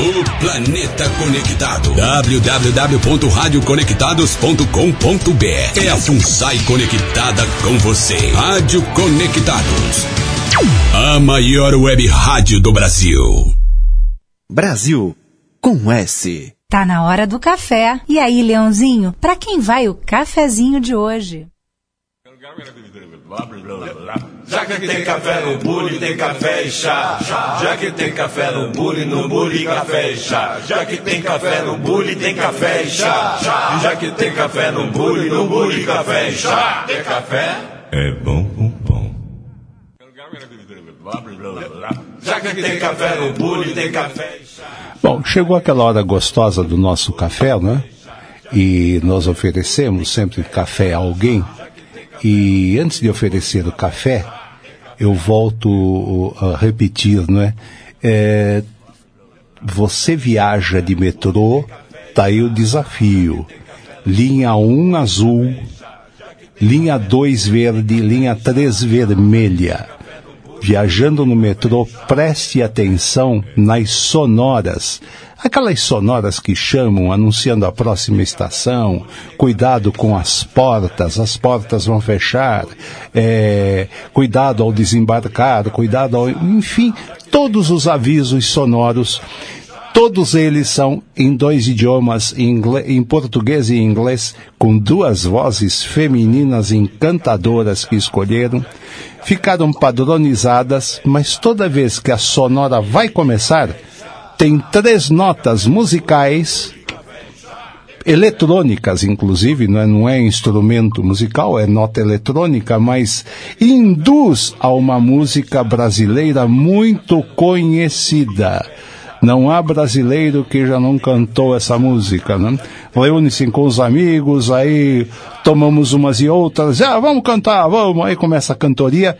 O planeta conectado. www.radioconectados.com.br É a FUNSAI conectada com você. Rádio Conectados. A maior web rádio do Brasil. Brasil com S. Tá na hora do café. E aí, Leãozinho, pra quem vai o cafezinho de hoje? Já que tem café no bule, tem café e chá. Já que tem café no bule, no bule, café e chá. Já que tem café no bule, tem café e chá. Já que tem café no bule, no bule, café e chá. Tem café? É bom, bom, bom. Já que tem café no bule, tem café e chá. Bom, chegou aquela hora gostosa do nosso café, né? E nós oferecemos sempre café a alguém. E antes de oferecer o café, eu volto a repetir, não é? é você viaja de metrô, tá aí o desafio. Linha 1 azul, linha 2 verde, linha 3 vermelha. Viajando no metrô, preste atenção nas sonoras. Aquelas sonoras que chamam anunciando a próxima estação, cuidado com as portas, as portas vão fechar, é, cuidado ao desembarcar, cuidado ao. Enfim, todos os avisos sonoros Todos eles são em dois idiomas, em, português e inglês, com duas vozes femininas encantadoras que escolheram. Ficaram padronizadas, mas toda vez que a sonora vai começar, tem três notas musicais, eletrônicas inclusive, não é, não é instrumento musical, é nota eletrônica, mas induz a uma música brasileira muito conhecida não há brasileiro que já não cantou essa música, né? Reúne-se com os amigos, aí tomamos umas e outras, ah, vamos cantar, vamos. Aí começa a cantoria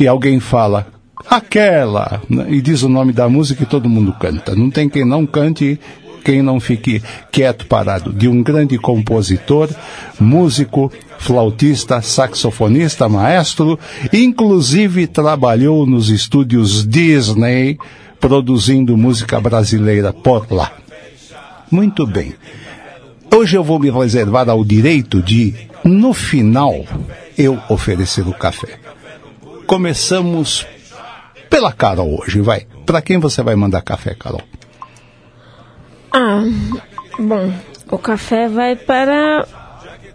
e alguém fala, aquela, né? e diz o nome da música e todo mundo canta. Não tem quem não cante quem não fique quieto parado, de um grande compositor, músico, flautista, saxofonista, maestro, inclusive trabalhou nos estúdios Disney, produzindo música brasileira por lá. Muito bem. Hoje eu vou me reservar ao direito de, no final, eu oferecer o café. Começamos pela Carol hoje, vai. Para quem você vai mandar café, Carol? Ah, bom, o café vai para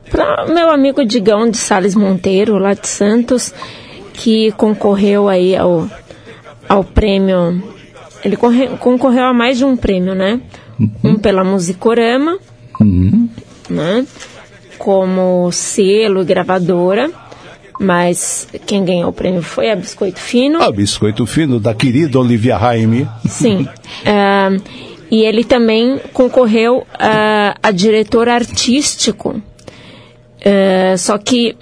para meu amigo Digão de Sales Monteiro, lá de Santos, que concorreu aí ao, ao prêmio ele corre, concorreu a mais de um prêmio, né? Uhum. Um pela Musicorama, uhum. né? Como selo e gravadora. Mas quem ganhou o prêmio foi a Biscoito Fino. A Biscoito Fino, da querida Olivia Raime. Sim. uh, [LAUGHS] e ele também concorreu uh, a diretor artístico. Uh, só que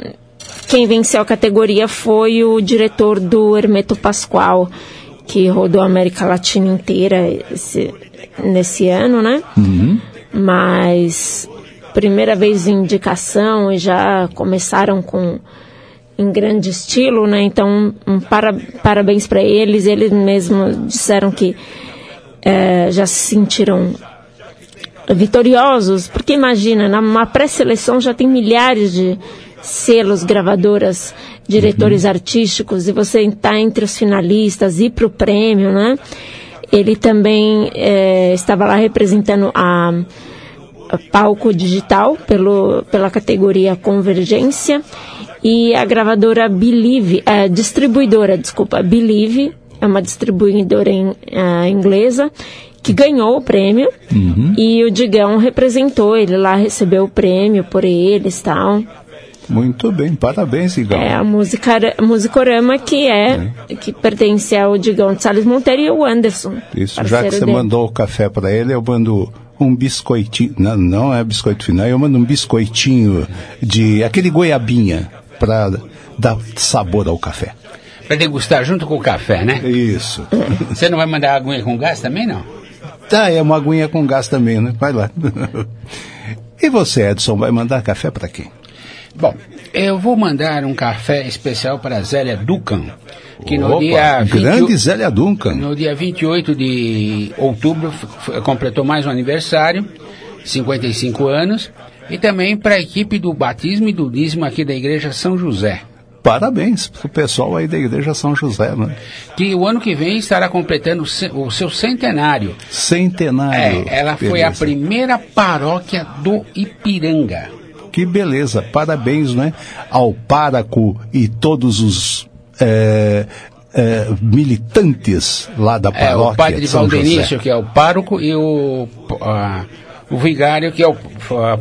quem venceu a categoria foi o diretor do Hermeto Pascoal, que rodou a América Latina inteira esse, nesse ano, né? Uhum. Mas primeira vez em indicação e já começaram com em grande estilo, né? Então, um para, parabéns para eles. Eles mesmos disseram que é, já se sentiram vitoriosos, porque imagina, numa pré-seleção já tem milhares de selos, gravadoras, diretores uhum. artísticos, e você está entre os finalistas e para o prêmio, né? Ele também é, estava lá representando a, a, palco digital pelo, pela categoria Convergência e a gravadora Believe, a distribuidora, desculpa, Believe, é uma distribuidora uh, inglesa que ganhou o prêmio uhum. e o Digão representou ele lá, recebeu o prêmio por eles tal. Muito bem, parabéns, Igão. É a música, Musicorama que é, é, que pertence ao Digão de Salles Monteiro e ao Anderson. Isso, já que você dele. mandou o café para ele, eu mando um biscoitinho, não, não é biscoito final, eu mando um biscoitinho de aquele goiabinha para dar sabor ao café. Para degustar junto com o café, né? Isso. [LAUGHS] Você não vai mandar aguinha com gás também, não? Tá, é uma aguinha com gás também, né? Vai lá. [LAUGHS] E você, Edson, vai mandar café para quem? Bom, eu vou mandar um café especial para Zélia Duncan, que no Opa, dia 20, grande Zélia Duncan. No dia 28 de outubro completou mais um aniversário, 55 anos, e também para a equipe do batismo e do dízimo aqui da Igreja São José. Parabéns para o pessoal aí da Igreja São José, né? Que o ano que vem estará completando o seu centenário. Centenário. É, ela Beleza. foi a primeira paróquia do Ipiranga. Que beleza, parabéns né, ao páraco e todos os é, é, militantes lá da paróquia. É, o padre Valdenício, que é o pároco, e o, o vigário, que é o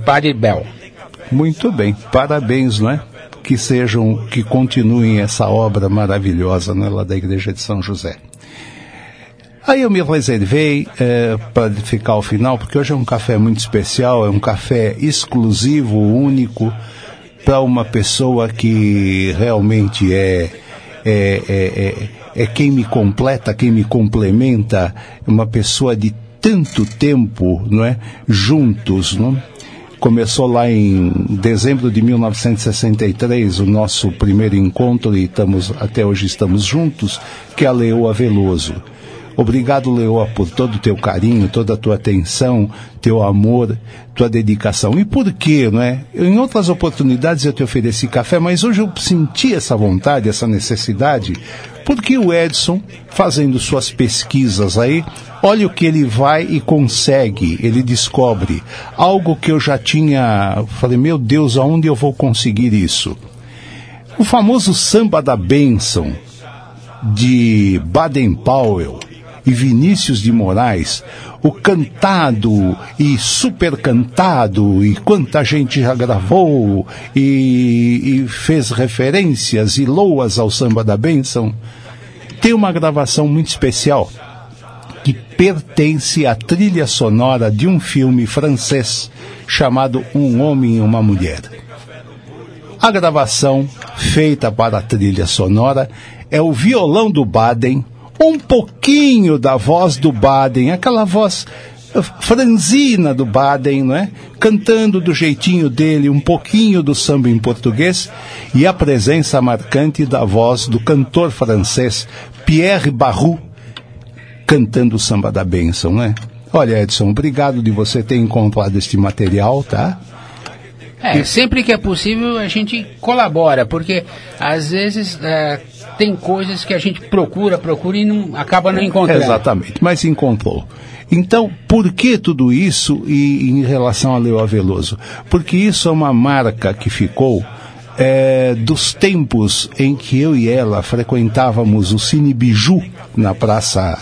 padre Bel. Muito bem, parabéns, não é? Que sejam, que continuem essa obra maravilhosa né, lá da Igreja de São José. Aí eu me reservei é, para ficar ao final, porque hoje é um café muito especial, é um café exclusivo, único, para uma pessoa que realmente é, é, é, é, é quem me completa, quem me complementa, uma pessoa de tanto tempo, não é? Juntos, não? Começou lá em dezembro de 1963 o nosso primeiro encontro e estamos até hoje estamos juntos, que é a Leoa Veloso. Obrigado, Leoa, por todo o teu carinho, toda a tua atenção, teu amor, tua dedicação. E por quê, não é? Em outras oportunidades eu te ofereci café, mas hoje eu senti essa vontade, essa necessidade, porque o Edson, fazendo suas pesquisas aí, olha o que ele vai e consegue, ele descobre algo que eu já tinha, falei, meu Deus, aonde eu vou conseguir isso? O famoso samba da bênção de Baden Powell, e Vinícius de Moraes, o cantado e super cantado, e quanta gente já gravou e, e fez referências e loas ao samba da bênção, tem uma gravação muito especial que pertence à trilha sonora de um filme francês chamado Um Homem e uma Mulher. A gravação feita para a trilha sonora é o violão do Baden um pouquinho da voz do Baden, aquela voz franzina do Baden, não é? Cantando do jeitinho dele, um pouquinho do samba em português e a presença marcante da voz do cantor francês Pierre Barrou cantando o samba da bênção, né? Olha, Edson, obrigado de você ter encontrado este material, tá? É, sempre que é possível a gente colabora, porque às vezes é, tem coisas que a gente procura, procura e não, acaba não encontrando. Exatamente, mas encontrou. Então, por que tudo isso e, em relação a Leo Veloso? Porque isso é uma marca que ficou é, dos tempos em que eu e ela frequentávamos o Cine Biju na Praça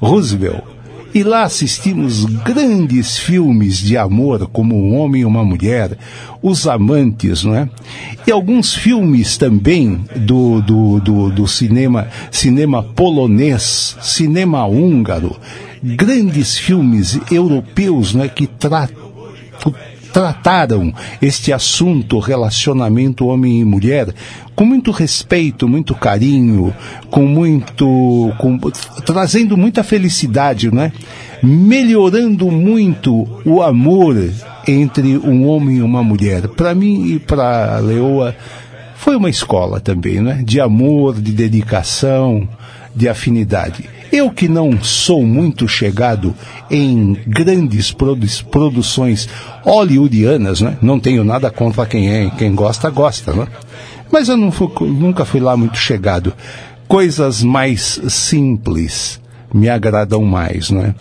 Roosevelt e lá assistimos grandes filmes de amor, como Um Homem e uma Mulher, Os Amantes, não é? E alguns filmes também do, do, do, do cinema, cinema polonês, cinema húngaro, grandes filmes europeus, não é? Que tratam trataram este assunto, relacionamento homem e mulher, com muito respeito, muito carinho, com muito, com, trazendo muita felicidade, né? Melhorando muito o amor entre um homem e uma mulher. Para mim e para Leoa foi uma escola também, né? De amor, de dedicação, de afinidade. Eu que não sou muito chegado em grandes produ produções hollywoodianas, né? Não tenho nada contra quem é, quem gosta, gosta, né? Mas eu fui, nunca fui lá muito chegado. Coisas mais simples me agradam mais, não é?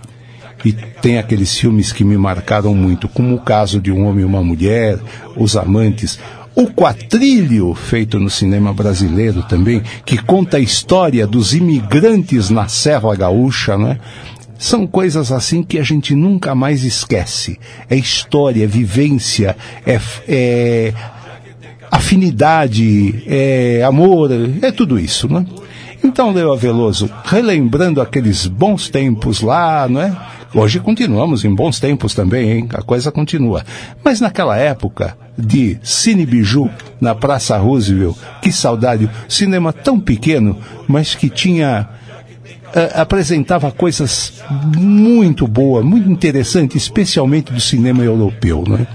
E tem aqueles filmes que me marcaram muito, como o caso de um homem e uma mulher, Os Amantes, o quatrilho, feito no cinema brasileiro também, que conta a história dos imigrantes na Serra Gaúcha, né? São coisas assim que a gente nunca mais esquece. É história, é vivência, é, é afinidade, é amor, é tudo isso, né? Então, Leo Veloso, relembrando aqueles bons tempos lá, não é? Hoje continuamos em bons tempos também, hein? A coisa continua. Mas naquela época de Cine Biju, na Praça Roosevelt, que saudade, cinema tão pequeno, mas que tinha Uh, apresentava coisas muito boas, muito interessantes, especialmente do cinema europeu, né?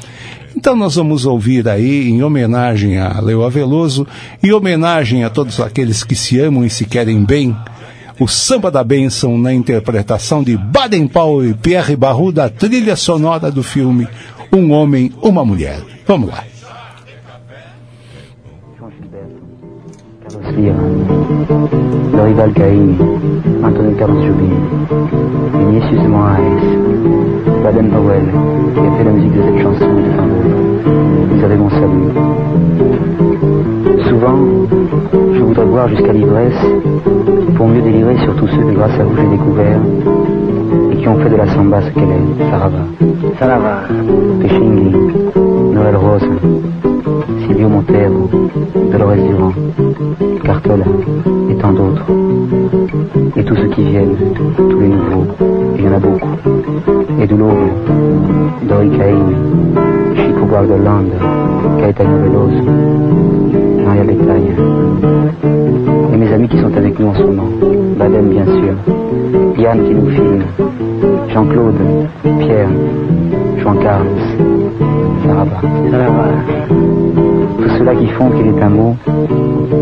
Então nós vamos ouvir aí, em homenagem a Leo Veloso, e homenagem a todos aqueles que se amam e se querem bem, o Samba da Bênção na interpretação de Baden Powell e Pierre Barru da trilha sonora do filme Um Homem, Uma Mulher. Vamos lá. le rival Caïn, Anthony Carlos Jobim, Vinicius Moraes, Baden Powell, qui a fait la musique de cette chanson de fin Vous avez mon salut. Souvent, je voudrais boire jusqu'à l'ivresse pour mieux délivrer sur tous ceux que grâce à vous j'ai découvert et qui ont fait de la samba ce qu'elle est, Sarava. Sarava, Pechingi, Noël Rose, Silvio Montero, Dolores Durand, Cartola et tant d'autres. Et tous ceux qui viennent, tous les nouveaux, il y en a beaucoup. Et l'aube, Dori Caïn, Chico Guardolanda, Caetano Veloso, Maria Bethânia. Et mes amis qui sont avec nous en ce moment, Badem bien sûr, Yann qui nous filme, Jean-Claude, Pierre, Jean Saraba. Tous ceux-là qui font qu'il est un mot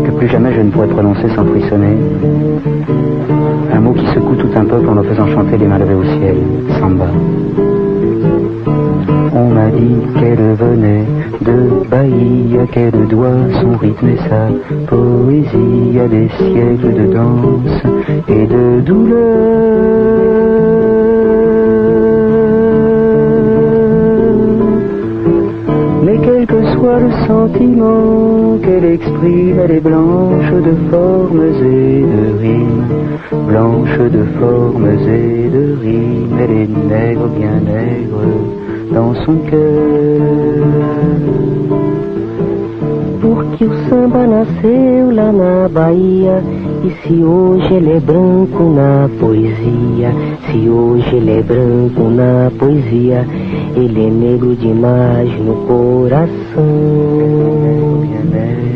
que plus jamais je ne pourrais prononcer sans frissonner. Un mot qui secoue tout un peuple en le faisant chanter les mains levées au ciel. Samba. On m'a dit qu'elle venait de Bahia, qu'elle doit son rythme et sa poésie à des siècles de danse et de douleur. Le sentiment qu'elle exprime, elle est blanche de formes et de rimes. Blanche de formes et de rimes, elle est nègre, bien nègre dans son cœur. Porque o samba nasceu lá na Bahia E se hoje ele é branco na poesia Se hoje ele é branco na poesia Ele é negro demais no coração. Ele é negro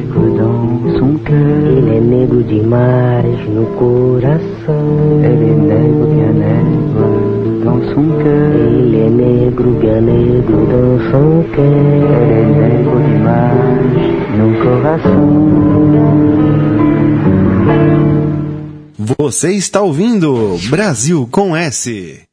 Ele é negro demais no coração. Est nègre, bien nègre dans son cœur Ele é negro, bien negro son cœur Elle est nègre demais coração Você está ouvindo Brasil com S.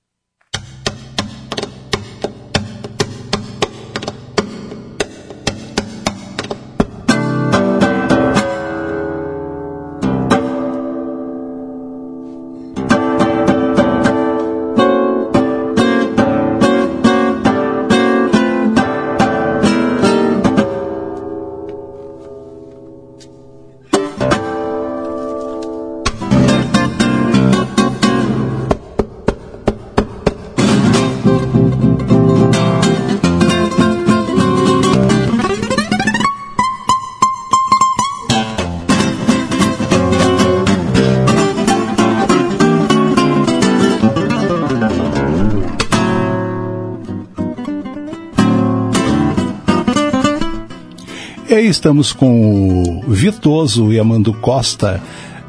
estamos com o virtuoso Yamando Costa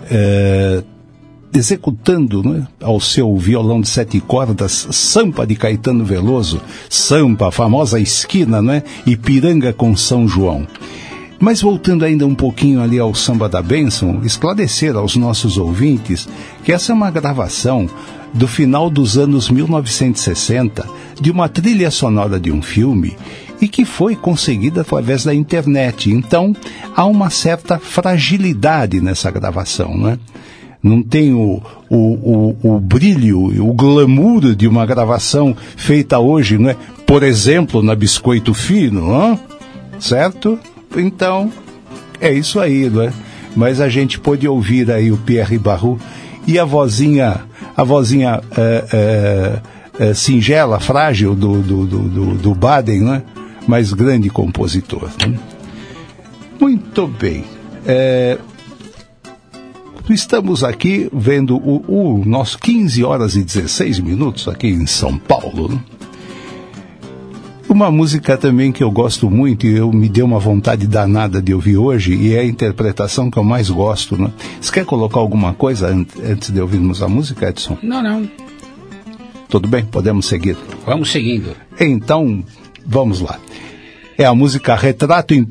eh, executando né, ao seu violão de sete cordas Sampa de Caetano Veloso, Sampa, a famosa esquina, né, Ipiranga com São João. Mas voltando ainda um pouquinho ali ao Samba da Bênção, esclarecer aos nossos ouvintes que essa é uma gravação do final dos anos 1960 de uma trilha sonora de um filme e que foi conseguida através da internet. Então, há uma certa fragilidade nessa gravação, né? Não tem o, o, o, o brilho, o glamour de uma gravação feita hoje, não é? Por exemplo, na Biscoito Fino, não? certo? Então, é isso aí, não é? Mas a gente pôde ouvir aí o Pierre Barru e a vozinha, a vozinha é, é, é, singela, frágil do, do, do, do, Baden, né? mas grande compositor. Né? Muito bem. É, estamos aqui vendo o, o, nosso 15 horas e 16 minutos aqui em São Paulo. Né? Uma música também que eu gosto muito e eu me deu uma vontade danada de ouvir hoje e é a interpretação que eu mais gosto. Né? Você quer colocar alguma coisa antes de ouvirmos a música, Edson? Não, não. Tudo bem, podemos seguir. Vamos seguindo. Então, vamos lá. É a música Retrato em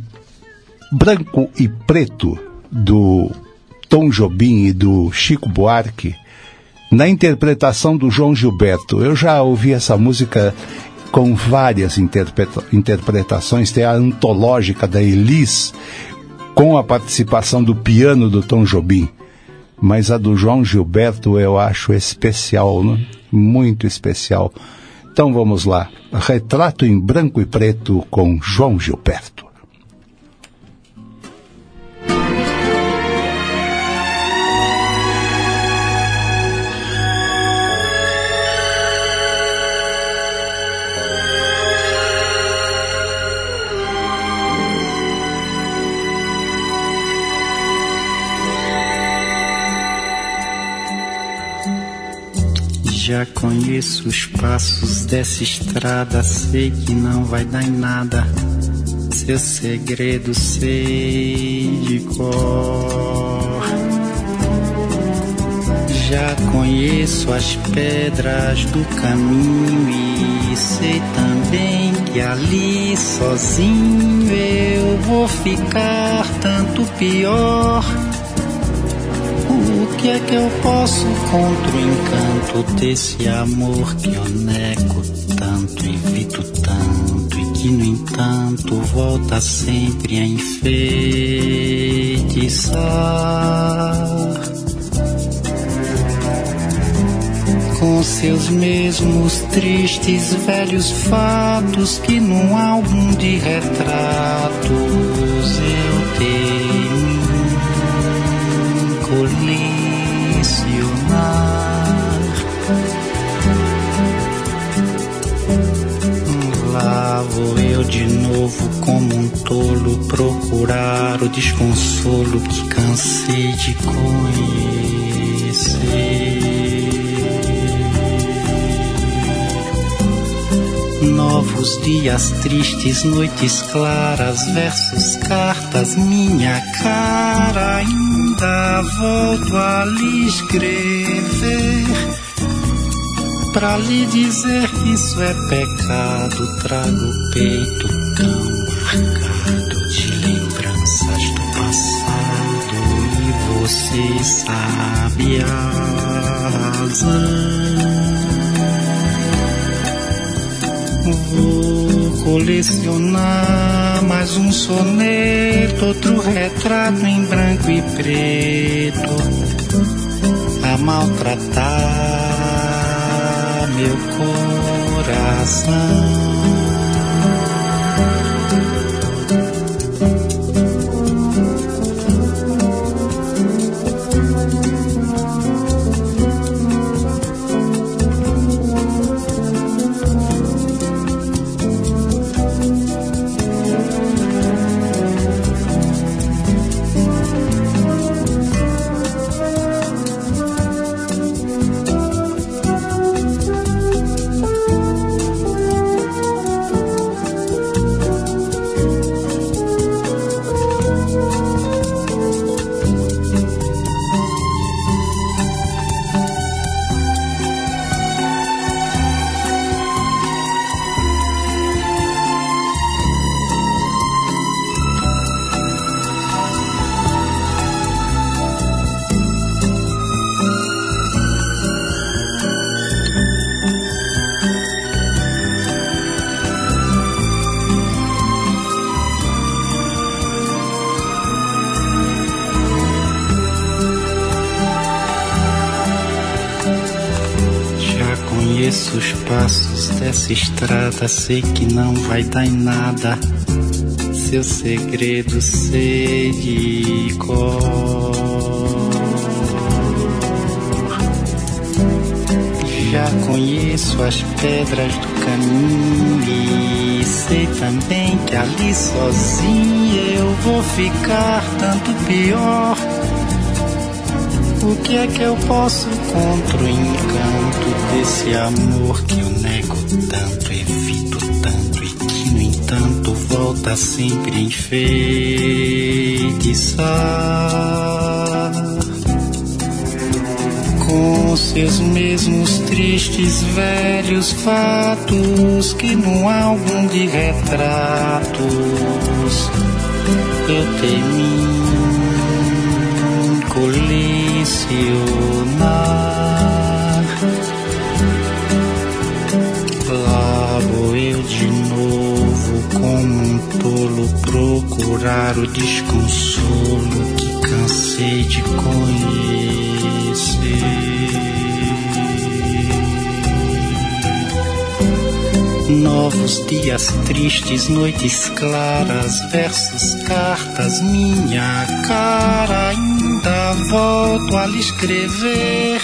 Branco e Preto do Tom Jobim e do Chico Buarque, na interpretação do João Gilberto. Eu já ouvi essa música com várias interpreta interpretações, tem a antológica da Elis, com a participação do piano do Tom Jobim. Mas a do João Gilberto eu acho especial, né? Muito especial. Então vamos lá. Retrato em branco e preto com João Gilberto. Conheço os passos dessa estrada, sei que não vai dar em nada. Seu segredo sei de cor. Já conheço as pedras do caminho e sei também que ali sozinho eu vou ficar tanto pior. Que é que eu posso contra o encanto desse amor que eu nego tanto, evito tanto e que no entanto volta sempre a enfeitiçar? com seus mesmos tristes velhos fatos que num álbum de retratos eu tenho Lá vou eu de novo como um tolo procurar o desconsolo que cansei de conhecer. Novos dias tristes, noites claras, versos, cartas, minha cara. Ainda volto a lhe escrever. Pra lhe dizer que isso é pecado, trago o peito tão marcado de lembranças do passado. E você sabe a razão. Vou colecionar mais um soneto, outro retrato em branco e preto, a maltratar meu coração. Estrada, sei que não vai dar em nada. Seu segredo sei de cor. Já conheço as pedras do caminho e sei também que ali sozinho eu vou ficar tanto pior. O que é que eu posso contra o encanto desse amor que eu nego tanto, evito tanto e que no entanto volta sempre enfeitiçar? Com seus mesmos tristes velhos fatos que num álbum de retratos eu temi colecionar. Lá vou eu de novo, como um tolo, procurar o desconsolo que cansei de conhecer. Novos dias tristes, noites claras, versos, cartas, minha cara nada volto a lhe escrever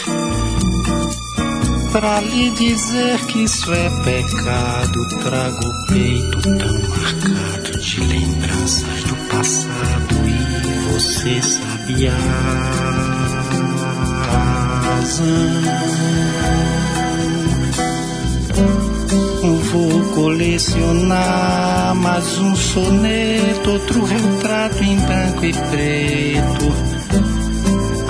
pra lhe dizer que isso é pecado. Trago o peito tão marcado de lembranças do passado e você sabe a razão. Vou colecionar mais um soneto, outro retrato em branco e preto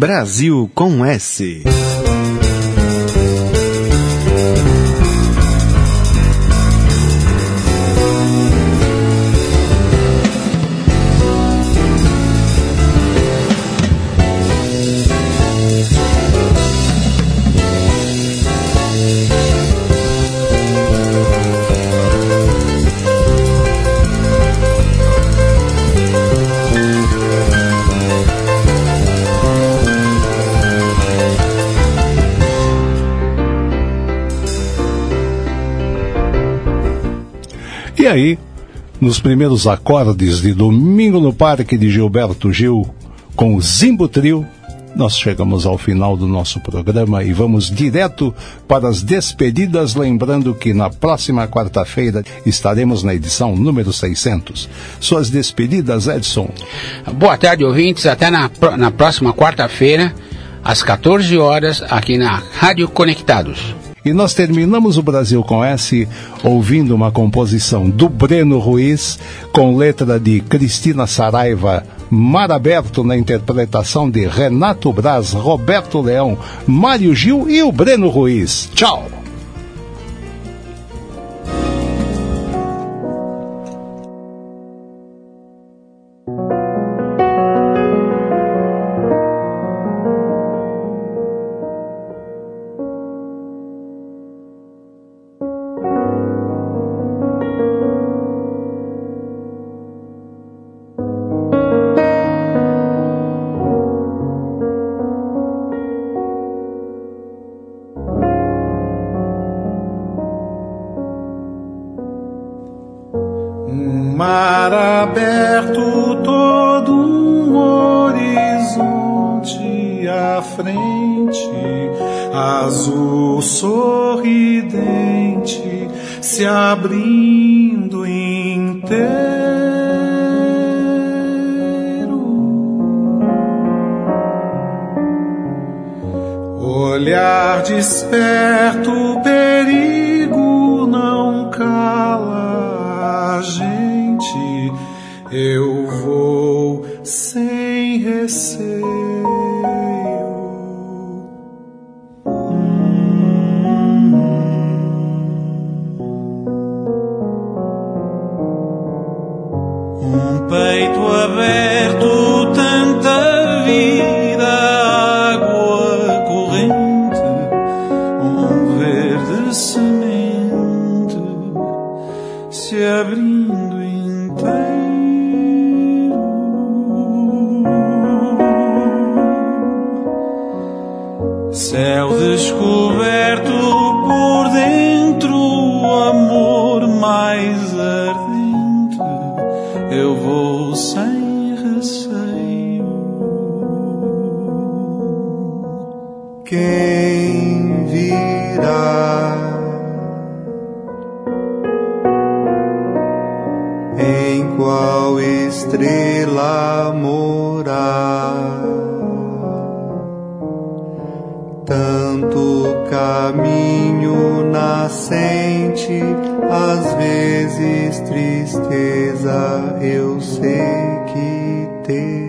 Brasil com S. aí, nos primeiros acordes de Domingo no Parque de Gilberto Gil, com o Zimbo Trio, nós chegamos ao final do nosso programa e vamos direto para as despedidas, lembrando que na próxima quarta-feira estaremos na edição número 600. Suas despedidas, Edson. Boa tarde, ouvintes. Até na, na próxima quarta-feira, às 14 horas, aqui na Rádio Conectados. E nós terminamos o Brasil com S ouvindo uma composição do Breno Ruiz, com letra de Cristina Saraiva, Mar Aberto na interpretação de Renato Braz, Roberto Leão, Mário Gil e o Breno Ruiz. Tchau! Qual estrela morar? Tanto caminho nascente, às vezes tristeza eu sei que terá.